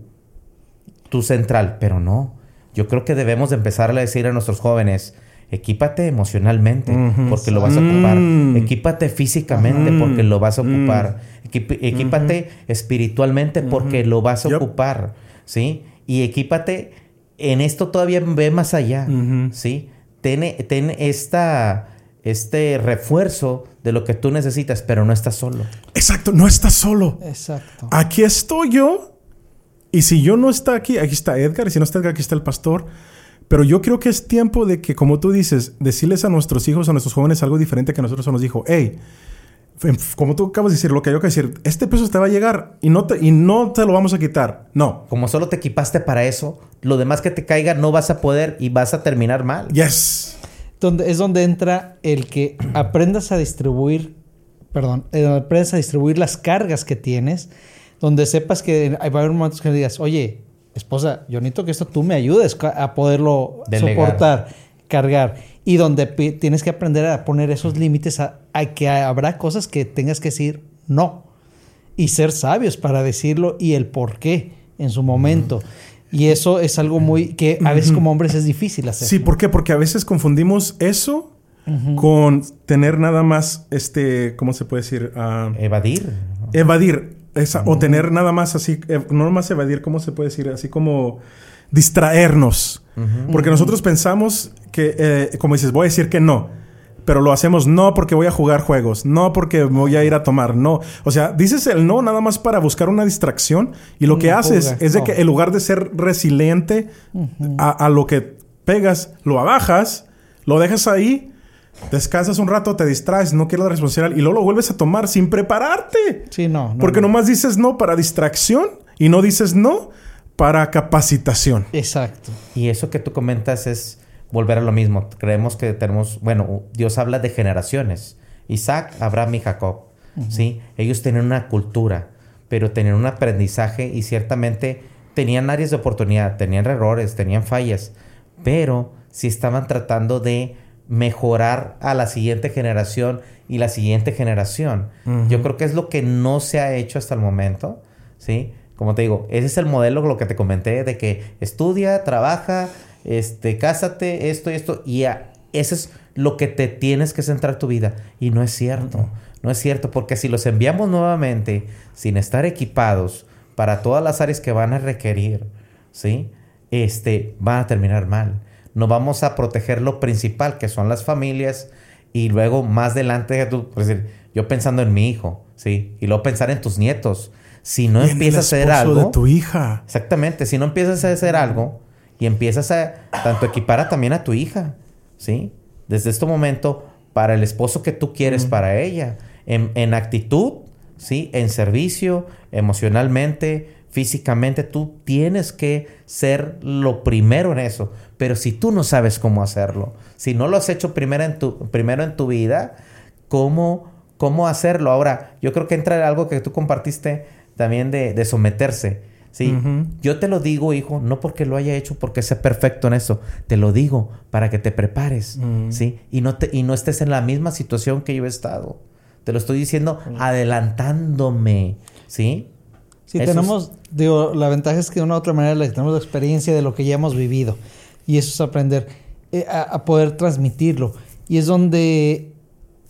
tu central. Pero no, yo creo que debemos de empezar a decir a nuestros jóvenes, equípate emocionalmente porque lo vas a ocupar. Mm. Equípate físicamente porque lo vas a ocupar. equípate espiritualmente porque lo vas a ocupar, ¿sí? Y equípate en esto todavía ve más allá, ¿sí? Ten, ten esta este refuerzo de lo que tú necesitas, pero no estás solo. Exacto, no estás solo. Exacto. Aquí estoy yo. Y si yo no está aquí, aquí está Edgar. Y si no está Edgar, aquí está el pastor. Pero yo creo que es tiempo de que, como tú dices, decirles a nuestros hijos, a nuestros jóvenes algo diferente que a nosotros nos dijo. Hey, como tú acabas de decir, lo que yo que decir, este peso te va a llegar y no, te, y no te lo vamos a quitar. No. Como solo te equipaste para eso, lo demás que te caiga no vas a poder y vas a terminar mal. Yes. Donde, es donde entra el que aprendas a distribuir, perdón, eh, aprendas a distribuir las cargas que tienes, donde sepas que va a haber momentos que digas, oye, esposa, yo necesito que esto tú me ayudes a poderlo soportar, cargar. Y donde tienes que aprender a poner esos límites a, que habrá cosas que tengas que decir no. Y ser sabios para decirlo y el por qué en su momento. Y eso es algo muy que a veces como hombres es difícil hacer. Sí, ¿por qué? Porque a veces confundimos eso con tener nada más, este, ¿cómo se puede decir? Ah, evadir. Evadir. Esa, O tener nada más así, eh, no más evadir, ¿cómo se puede decir? Así como distraernos. Porque nosotros pensamos que, eh, como dices, voy a decir que no. Pero lo hacemos no porque voy a jugar juegos, no porque voy a ir a tomar, no. O sea, dices el no nada más para buscar una distracción y lo que haces es de que en lugar de ser resiliente a, a, lo que pegas, lo abajas, lo dejas ahí Descansas un rato, te distraes, no quieres la responsabilidad y luego lo vuelves a tomar sin prepararte. Sí, no. Porque nomás dices no para distracción y no dices no para capacitación. Exacto. Y eso que tú comentas es volver a lo mismo. Creemos que tenemos, bueno, Dios habla de generaciones. Isaac, Abraham y Jacob. ¿sí? Ellos tenían una cultura, pero tenían un aprendizaje y ciertamente tenían áreas de oportunidad, tenían errores, tenían fallas, pero si estaban tratando de mejorar a la siguiente generación y la siguiente generación. Yo creo que es lo que no se ha hecho hasta el momento, ¿sí? Como te digo, ese es el modelo, lo que te comenté, de que estudia, trabaja, este, cásate, esto y esto, y eso es lo que te tienes que centrar tu vida. Y no es cierto, no es cierto, porque si los enviamos nuevamente sin estar equipados para todas las áreas que van a requerir, ¿sí? Este, van a terminar mal no vamos a proteger lo principal, que son las familias, y luego más adelante, yo pensando en mi hijo, ¿sí? Y luego pensar en tus nietos. Si no empiezas a hacer algo... de tu hija. Exactamente. Si no empiezas a hacer algo y empiezas a tanto equipar también a tu hija, ¿sí? Desde este momento, para el esposo que tú quieres para ella, en, en actitud, ¿sí? En servicio, emocionalmente, físicamente, tú tienes que ser lo primero en eso. Pero si tú no sabes cómo hacerlo, si no lo has hecho primero en tu, primero en tu vida, ¿cómo, ¿cómo hacerlo? Ahora, yo creo que entra algo que tú compartiste también de, someterse. Sí, yo te lo digo, hijo, no porque lo haya hecho porque sea perfecto en eso, te lo digo para que te prepares, ¿sí? Y no, te, y no estés en la misma situación que yo he estado. Te lo estoy diciendo adelantándome, ¿sí? Sí, tenemos, digo, la ventaja es que de una u otra manera tenemos la experiencia de lo que ya hemos vivido. Y eso es aprender eh, a, poder transmitirlo. Y es donde,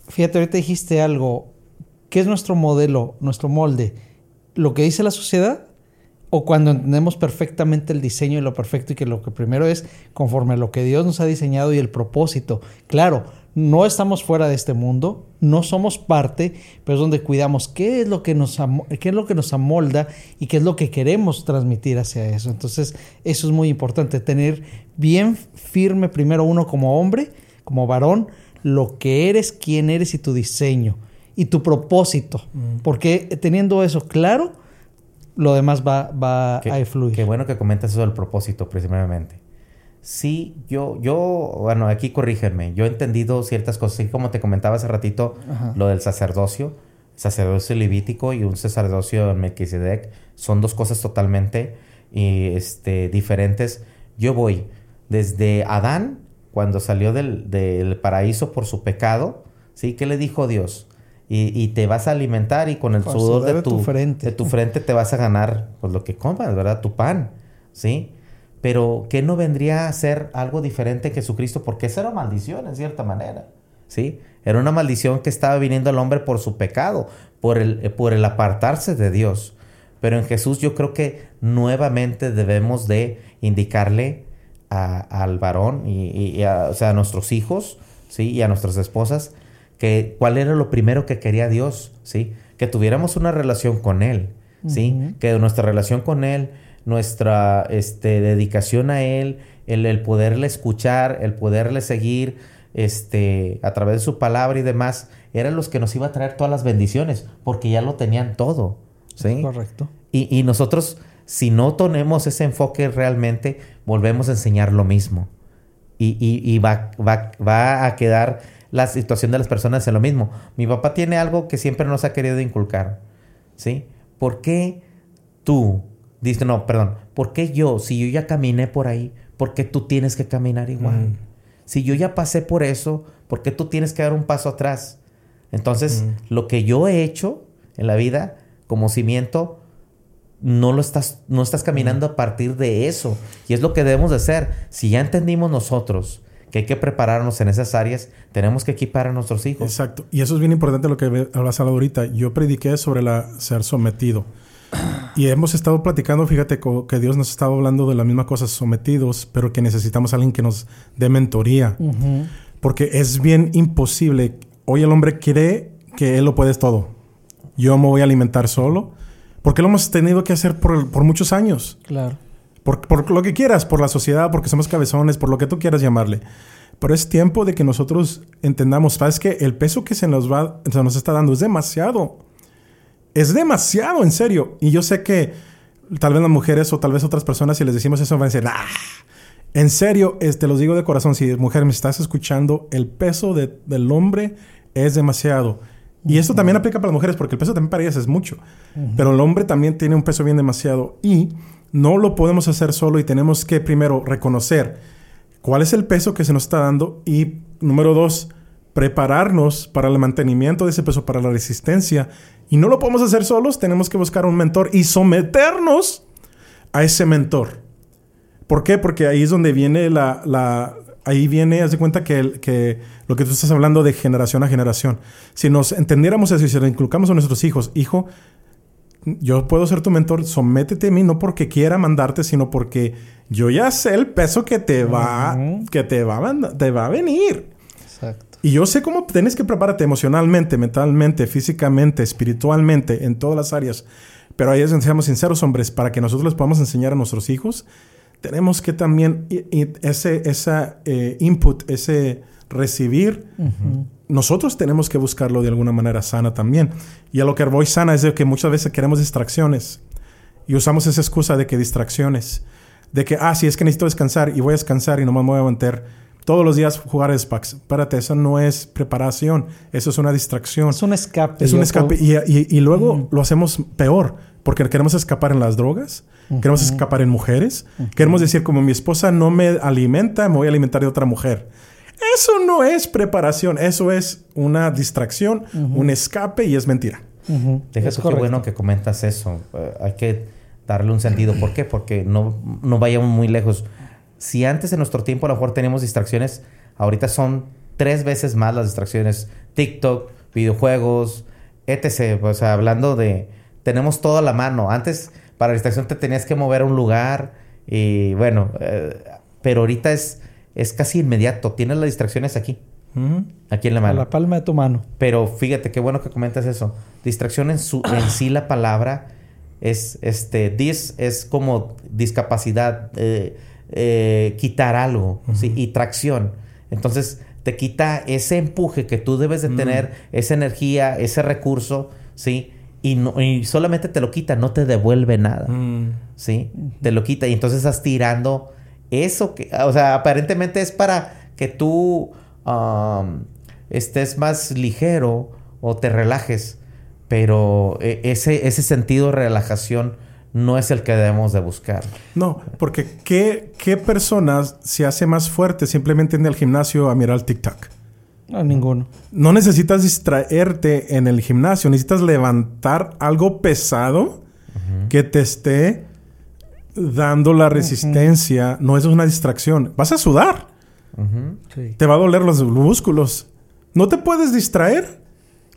fíjate, ahorita dijiste algo, ¿qué es nuestro modelo, nuestro molde? ¿Lo que dice la sociedad? ¿O cuando entendemos perfectamente el diseño y lo perfecto y que lo que primero es conforme a lo que Dios nos ha diseñado y el propósito? Claro, no estamos fuera de este mundo, no somos parte, pero es donde cuidamos qué es lo que nos, qué es lo que nos amolda y qué es lo que queremos transmitir hacia eso. Entonces, eso es muy importante, tener bien firme primero uno como hombre, como varón, lo que eres, quién eres y tu diseño y tu propósito. Porque teniendo eso claro, lo demás va, va a fluir. Qué bueno que comentas eso del propósito, precisamente. Sí, yo, yo, bueno, aquí corrígeme. Yo he entendido ciertas cosas, como te comentaba hace ratito, lo del sacerdocio, sacerdocio levítico y un sacerdocio Melquisedec, son dos cosas totalmente este, diferentes. Yo voy desde Adán, cuando salió del, del paraíso por su pecado, ¿sí? ¿Qué le dijo Dios? Y, te vas a alimentar y con el sudor de tu, frente. de tu frente te vas a ganar pues, lo que comas, ¿verdad? Tu pan, ¿sí? Pero ¿qué no vendría a ser algo diferente que Jesucristo? Porque esa era maldición en cierta manera, ¿sí? Era una maldición que estaba viniendo al hombre por su pecado, por el, por el apartarse de Dios. Pero en Jesús yo creo que nuevamente debemos de indicarle al varón y, a, o sea, a nuestros hijos, ¿sí? Y a nuestras esposas, que cuál era lo primero que quería Dios, ¿sí? Que tuviéramos una relación con Él, ¿sí? Que nuestra relación con Él, nuestra este, dedicación a Él, el, el, poderle escuchar, el poderle seguir este, a través de su palabra y demás, eran los que nos iba a traer todas las bendiciones, porque ya lo tenían todo, ¿sí? Correcto. Y, y nosotros, si no tenemos ese enfoque realmente, volvemos a enseñar lo mismo. Y, y, y va, va, va a quedar la situación de las personas es lo mismo. Mi papá tiene algo que siempre nos ha querido inculcar. ¿Sí? ¿Por qué tú, dice, no, perdón, ¿por qué yo, si yo ya caminé por ahí, ¿por qué tú tienes que caminar igual? Mm. Si yo ya pasé por eso, ¿por qué tú tienes que dar un paso atrás? Entonces, mm. lo que yo he hecho en la vida como cimiento, no lo estás, no estás caminando mm. a partir de eso. Y es lo que debemos de hacer. Si ya entendimos nosotros que hay que prepararnos en esas áreas, tenemos que equipar a nuestros hijos. Exacto. Y eso es bien importante lo que hablas ahorita. Yo prediqué sobre la ser sometido. Y hemos estado platicando, fíjate, que Dios nos estaba hablando de las mismas cosas sometidos, pero que necesitamos a alguien que nos dé mentoría. Porque es bien imposible. Hoy el hombre cree que él lo puede todo. Yo me voy a alimentar solo. Porque lo hemos tenido que hacer por, por muchos años. Claro. Por, lo que quieras, por la sociedad, porque somos cabezones, por lo que tú quieras llamarle. Pero es tiempo de que nosotros entendamos, ¿sabes que El peso que se nos, va, se nos está dando es demasiado. Es demasiado, en serio. Y yo sé que tal vez las mujeres o tal vez otras personas, si les decimos eso, van a decir, ¡ah! En serio, te este, los digo de corazón, si mujer me estás escuchando, el peso del hombre es demasiado. Y esto también aplica para las mujeres, porque el peso también para ellas es mucho. Pero el hombre también tiene un peso bien demasiado. Y no lo podemos hacer solo y tenemos que primero reconocer cuál es el peso que se nos está dando y número dos, prepararnos para el mantenimiento de ese peso, para la resistencia. Y no lo podemos hacer solos, tenemos que buscar un mentor y someternos a ese mentor. ¿Por qué? Porque ahí es donde viene la... la ahí viene, haz de cuenta que, que lo que tú estás hablando de generación a generación. Si nos entendiéramos eso y se lo inculcamos a nuestros hijos, hijo, yo puedo ser tu mentor, sométete a mí no porque quiera mandarte, sino porque yo ya sé el peso que te va, que te va, a te va a venir. Exacto. Y yo sé cómo tienes que prepararte emocionalmente, mentalmente, físicamente, espiritualmente, en todas las áreas. Pero ahí es donde seamos sinceros, hombres, para que nosotros les podamos enseñar a nuestros hijos, tenemos que también ese esa, eh, input, ese recibir, nosotros tenemos que buscarlo de alguna manera sana también. Y a lo que voy sana es de que muchas veces queremos distracciones y usamos esa excusa de que distracciones, de que, ah, sí, es que necesito descansar y voy a descansar y no me voy a mantener todos los días jugar Spax. Espérate, eso no es preparación, eso es una distracción. Es un escape. Es un escape. Y, y, luego lo hacemos peor, porque queremos escapar en las drogas, queremos escapar en mujeres, queremos decir, como mi esposa no me alimenta, me voy a alimentar de otra mujer. Eso no es preparación, eso es una distracción, un escape y es mentira. Deja qué bueno que comentas eso. Eh, hay que darle un sentido. ¿Por qué? Porque no, no vayamos muy lejos. Si antes en nuestro tiempo a lo mejor teníamos distracciones, ahorita son tres veces más las distracciones. TikTok, videojuegos, etc. O sea, hablando de... Tenemos todo a la mano. Antes para distracción te tenías que mover a un lugar y bueno, eh, pero ahorita es es casi inmediato. Tienes las distracciones aquí. Aquí en la mano. A la palma de tu mano. Pero fíjate, qué bueno que comentas eso. Distracción en, su, en sí la palabra es, este, dis es como discapacidad, eh, eh, quitar algo, ¿sí? Y tracción. Entonces, te quita ese empuje que tú debes de tener, esa energía, ese recurso, ¿sí? Y, no, y solamente te lo quita, no te devuelve nada. ¿sí? Te lo quita y entonces estás tirando eso que, o sea, aparentemente es para que tú um, estés más ligero o te relajes, pero eh, ese, ese sentido de relajación no es el que debemos de buscar. No, porque ¿qué, ¿qué persona se hace más fuerte simplemente en el gimnasio a mirar el TikTok? No, ninguno. No necesitas distraerte en el gimnasio, necesitas levantar algo pesado que te esté dando la resistencia. No es una distracción. Vas a sudar. Sí. Te va a doler los músculos. No te puedes distraer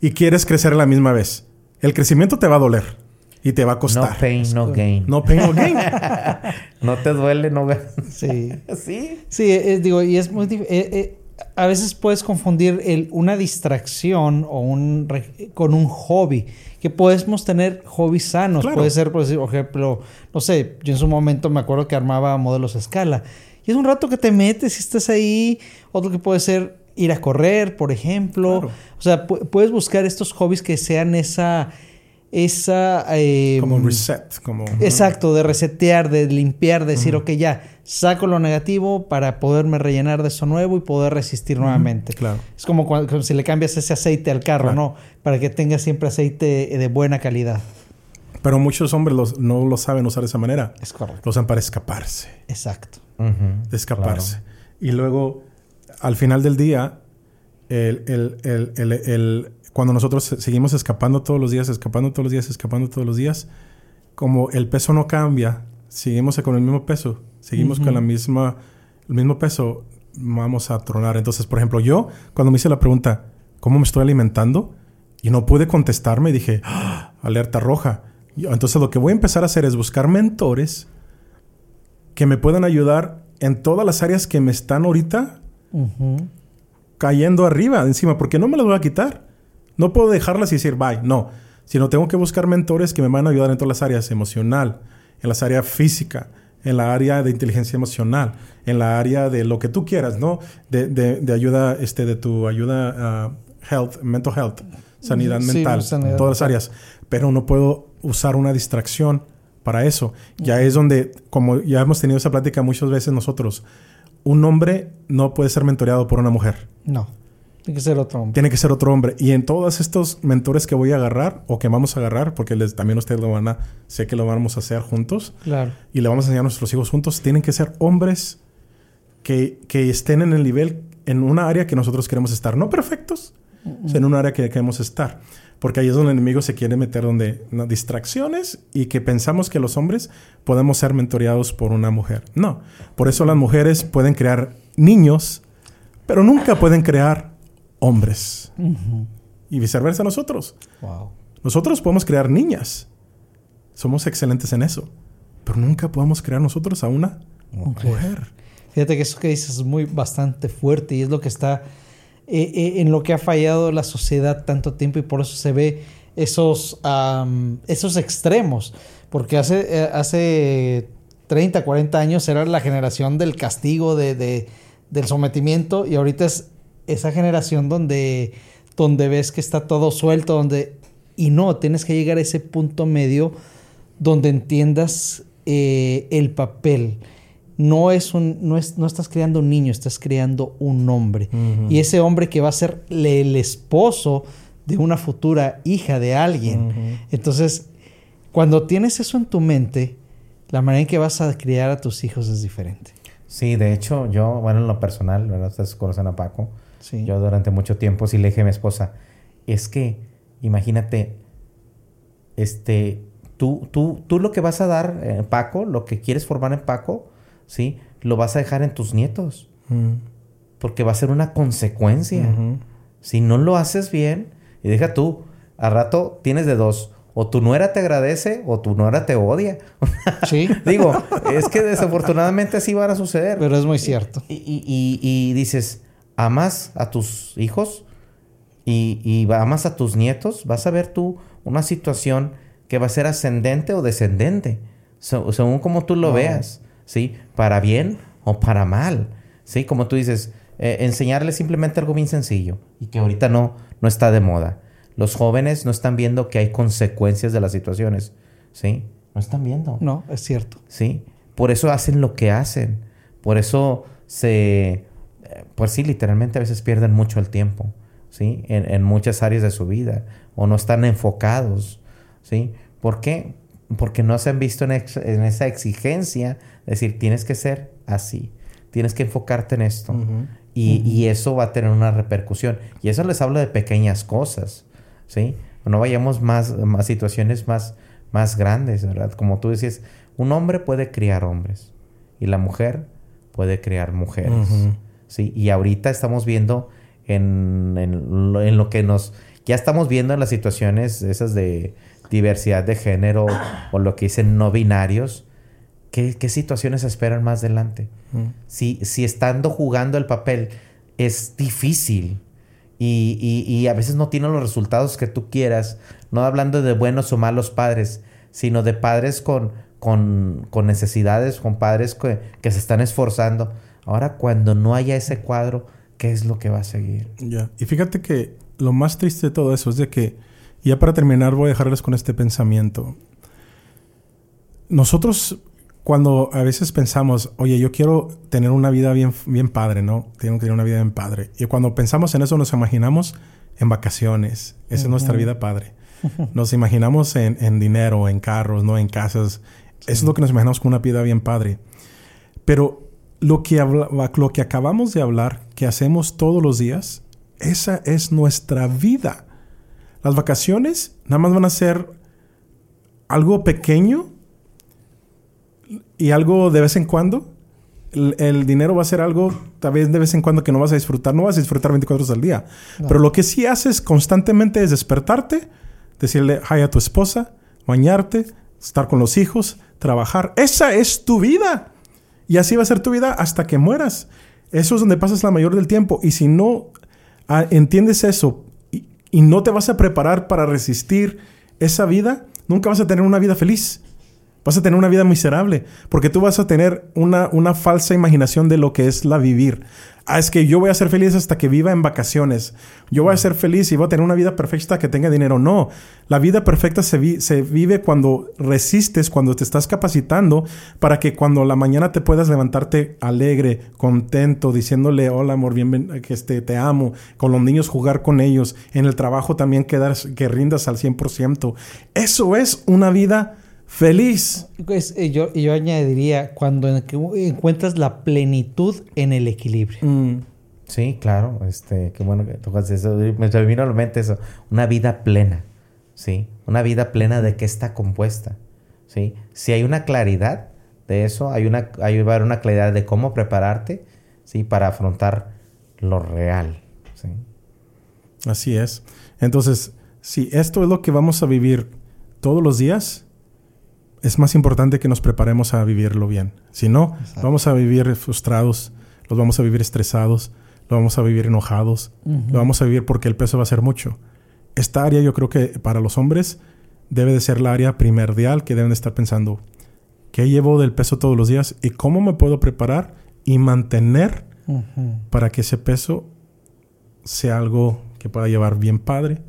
y quieres crecer a la misma vez. El crecimiento te va a doler y te va a No costar. pain, no gain. No pain, no gain. No te duele, no ganas. Sí. sí. Sí, eh, digo, y es muy dif- eh, eh, a veces puedes confundir el, una distracción o un con un hobby. Que podemos tener hobbies sanos. Claro. Puede ser, por ejemplo, no sé, yo en su momento me acuerdo que armaba modelos a escala. Y es un rato que te metes y estás ahí. Otro que puede ser ir a correr, por ejemplo. Claro. O sea, pu- puedes buscar estos hobbies que sean esa. Esa. eh, Como reset. Como, Exacto, de resetear, de limpiar, de decir, ok, ya, saco lo negativo para poderme rellenar de eso nuevo y poder resistir nuevamente. Claro. Es como cuando, como si le cambias ese aceite al carro, Claro. ¿no? Para que tenga siempre aceite de buena calidad. Pero muchos hombres los- no lo saben usar de esa manera. Es correcto. Lo usan para escaparse. Exacto. De escaparse. Y luego, al final del día, el, el- el- el- el- cuando nosotros se- seguimos escapando todos los días, escapando todos los días, escapando todos los días, como el peso no cambia, seguimos con el mismo peso, seguimos con la misma, el mismo peso, vamos a tronar. Entonces, por ejemplo, yo, cuando me hice la pregunta, ¿cómo me estoy alimentando? Y no pude contestarme, dije, "Ah, alerta roja. Entonces, lo que voy a empezar a hacer es buscar mentores que me puedan ayudar en todas las áreas que me están ahorita cayendo arriba, encima, porque no me las voy a quitar. No puedo dejarlas y decir bye, no. Sino tengo que buscar mentores que me van a ayudar en todas las áreas emocional, en las áreas física, en la área de inteligencia emocional, en la área de lo que tú quieras, ¿no? De, de- de ayuda, este, de tu ayuda a health, mental health, sanidad Sí, mental, sanidad todas las áreas. Pero no puedo usar una distracción para eso. Ya es donde, como ya hemos tenido esa plática muchas veces nosotros, un hombre no puede ser mentoreado por una mujer. No. Tiene que ser otro hombre. Tiene que ser otro hombre. Y en todos estos mentores que voy a agarrar o que vamos a agarrar, porque les, también ustedes lo van a, sé que lo vamos a hacer juntos Claro. y le vamos a enseñar a nuestros hijos juntos, tienen que ser hombres que, que estén en el nivel, en una área que nosotros queremos estar. No perfectos, o sea, en un área que queremos estar. Porque ahí es donde el enemigo se quiere meter, donde no, distracciones y que pensamos que los hombres podemos ser mentoreados por una mujer. No. Por eso las mujeres pueden crear niños, pero nunca pueden crear hombres. Y viceversa nosotros. Wow. Nosotros podemos crear niñas. Somos excelentes en eso. Pero nunca podemos crear nosotros a una mujer. Fíjate que eso que dices es muy bastante fuerte y es lo que está eh, eh, en lo que ha fallado la sociedad tanto tiempo y por eso se ve esos, esos extremos. Porque hace, eh, hace 30, 40 años era la generación del castigo, de, de- del sometimiento y ahorita es esa generación donde, donde ves que está todo suelto, donde... Y no, tienes que llegar a ese punto medio donde entiendas eh, el papel. No, es un, no, es, no estás creando un niño, estás creando un hombre. Y ese hombre que va a ser le- el esposo de una futura hija de alguien. Entonces, cuando tienes eso en tu mente, la manera en que vas a criar a tus hijos es diferente. Sí, de hecho, yo, bueno, en lo personal, ¿verdad? Ustedes conocen a Paco. Sí. Yo durante mucho tiempo sí le dije a mi esposa, es que, imagínate, este, tú, tú, tú lo que vas a dar en Paco, lo que quieres formar en Paco, ¿sí? Lo vas a dejar en tus nietos, Ujú. porque va a ser una consecuencia. Si no lo haces bien, y deja tú, al rato tienes de dos, o tu nuera te agradece o tu nuera te odia. Sí, Digo, es que desafortunadamente así van a suceder. pero es muy cierto. Y, y- y- y dices, amas a tus hijos y, y amas a tus nietos, vas a ver tú una situación que va a ser ascendente o descendente, se- según como tú lo veas, ¿sí? Para bien o para mal, ¿sí? Como tú dices, eh, enseñarles simplemente algo bien sencillo y que ahorita no, no está de moda. Los jóvenes no están viendo que hay consecuencias de las situaciones, ¿sí? No están viendo. No, es cierto. Sí, por eso hacen lo que hacen. Por eso se, pues sí, literalmente a veces pierden mucho el tiempo, ¿sí? En, en muchas áreas de su vida o no están enfocados, ¿sí? ¿Por qué? Porque no se han visto en, esa exigencia, es decir, tienes que ser así, tienes que enfocarte en esto. y, y, eso va a tener una repercusión. Y eso les hablo de pequeñas cosas, ¿sí? No vayamos más, más situaciones más, más grandes, ¿verdad? Como tú decías, un hombre puede criar hombres y la mujer puede criar mujeres, ¿sí? Y ahorita estamos viendo en, en, en lo que nos... Ya estamos viendo en las situaciones esas de diversidad de género o lo que dicen no binarios, ¿qué, situaciones esperan más adelante? Mm. Si, si estando jugando el papel es difícil y, a veces no tiene los resultados que tú quieras, no hablando de buenos o malos padres, sino de padres con, con, necesidades, con padres que, que, se están esforzando. Ahora, cuando no haya ese cuadro, ¿qué es lo que va a seguir? Ya, y fíjate que lo más triste de todo eso es de que ya para terminar voy a dejarles con este pensamiento. Nosotros cuando a veces pensamos, oye, yo quiero tener una vida bien, bien padre, ¿no? Tengo que tener una vida bien padre. Y cuando pensamos en eso nos imaginamos en vacaciones. Esa es nuestra vida padre. Nos imaginamos en, en, dinero, en carros, ¿no? En casas. Eso es lo que nos imaginamos con una vida bien padre. Pero lo que, lo que acabamos de hablar, que hacemos todos los días, esa es nuestra vida. Las vacaciones nada más van a ser algo pequeño y algo de vez en cuando. El, dinero va a ser algo tal vez de vez en cuando que no vas a disfrutar. No vas a disfrutar 24 horas al día. Pero lo que sí haces constantemente es despertarte, decirle hi a tu esposa, bañarte, estar con los hijos, trabajar. Esa es tu vida. Y así va a ser tu vida hasta que mueras. Eso es donde pasas la mayor del tiempo. Y si no ah, entiendes eso, y no te vas a preparar para resistir esa vida, nunca vas a tener una vida feliz. Vas a tener una vida miserable, porque tú vas a tener una, una falsa imaginación de lo que es la vivir. Ah, es que yo voy a ser feliz hasta que viva en vacaciones. Yo voy a ser feliz y voy a tener una vida perfecta que tenga dinero. No, la vida perfecta se, se vive cuando resistes, cuando te estás capacitando para que cuando la mañana te puedas levantarte alegre, contento, diciéndole, hola amor, bien, que este, te amo, con los niños jugar con ellos, en el trabajo también quedar, que rindas al 100%. Eso es una vida feliz. Pues, eh, yo, yo añadiría, cuando encuentras la plenitud en el equilibrio. Mm. Sí, claro. Este, qué bueno que tocas eso. Me vino a la mente eso. Una vida plena. Sí. Una vida plena de qué está compuesta. Sí. Si hay una claridad de eso, hay una, hay va a haber una claridad de cómo prepararte, sí, para afrontar lo real. Sí. Así es. Entonces, si esto es lo que vamos a vivir todos los días, es más importante que nos preparemos a vivirlo bien. Si no, vamos a vivir frustrados, los vamos a vivir estresados, lo vamos a vivir enojados, lo vamos a vivir porque el peso va a ser mucho. Esta área yo creo que para los hombres debe de ser la área primordial que deben de estar pensando. ¿Qué llevo del peso todos los días y cómo me puedo preparar y mantener para que ese peso sea algo que pueda llevar bien padre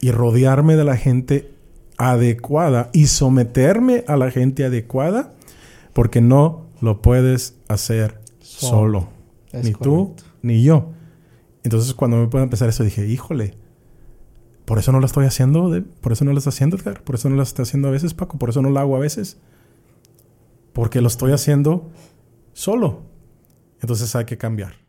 y rodearme de la gente adecuada y someterme a la gente adecuada porque no lo puedes hacer solo. Ni tú ni yo. Entonces cuando me puedo empezar eso dije, híjole, por eso no lo estoy haciendo, por eso no lo estoy haciendo, Edgar, por eso no lo estoy haciendo a veces, Paco, por eso no lo hago a veces. Porque lo estoy haciendo solo. Entonces hay que cambiar.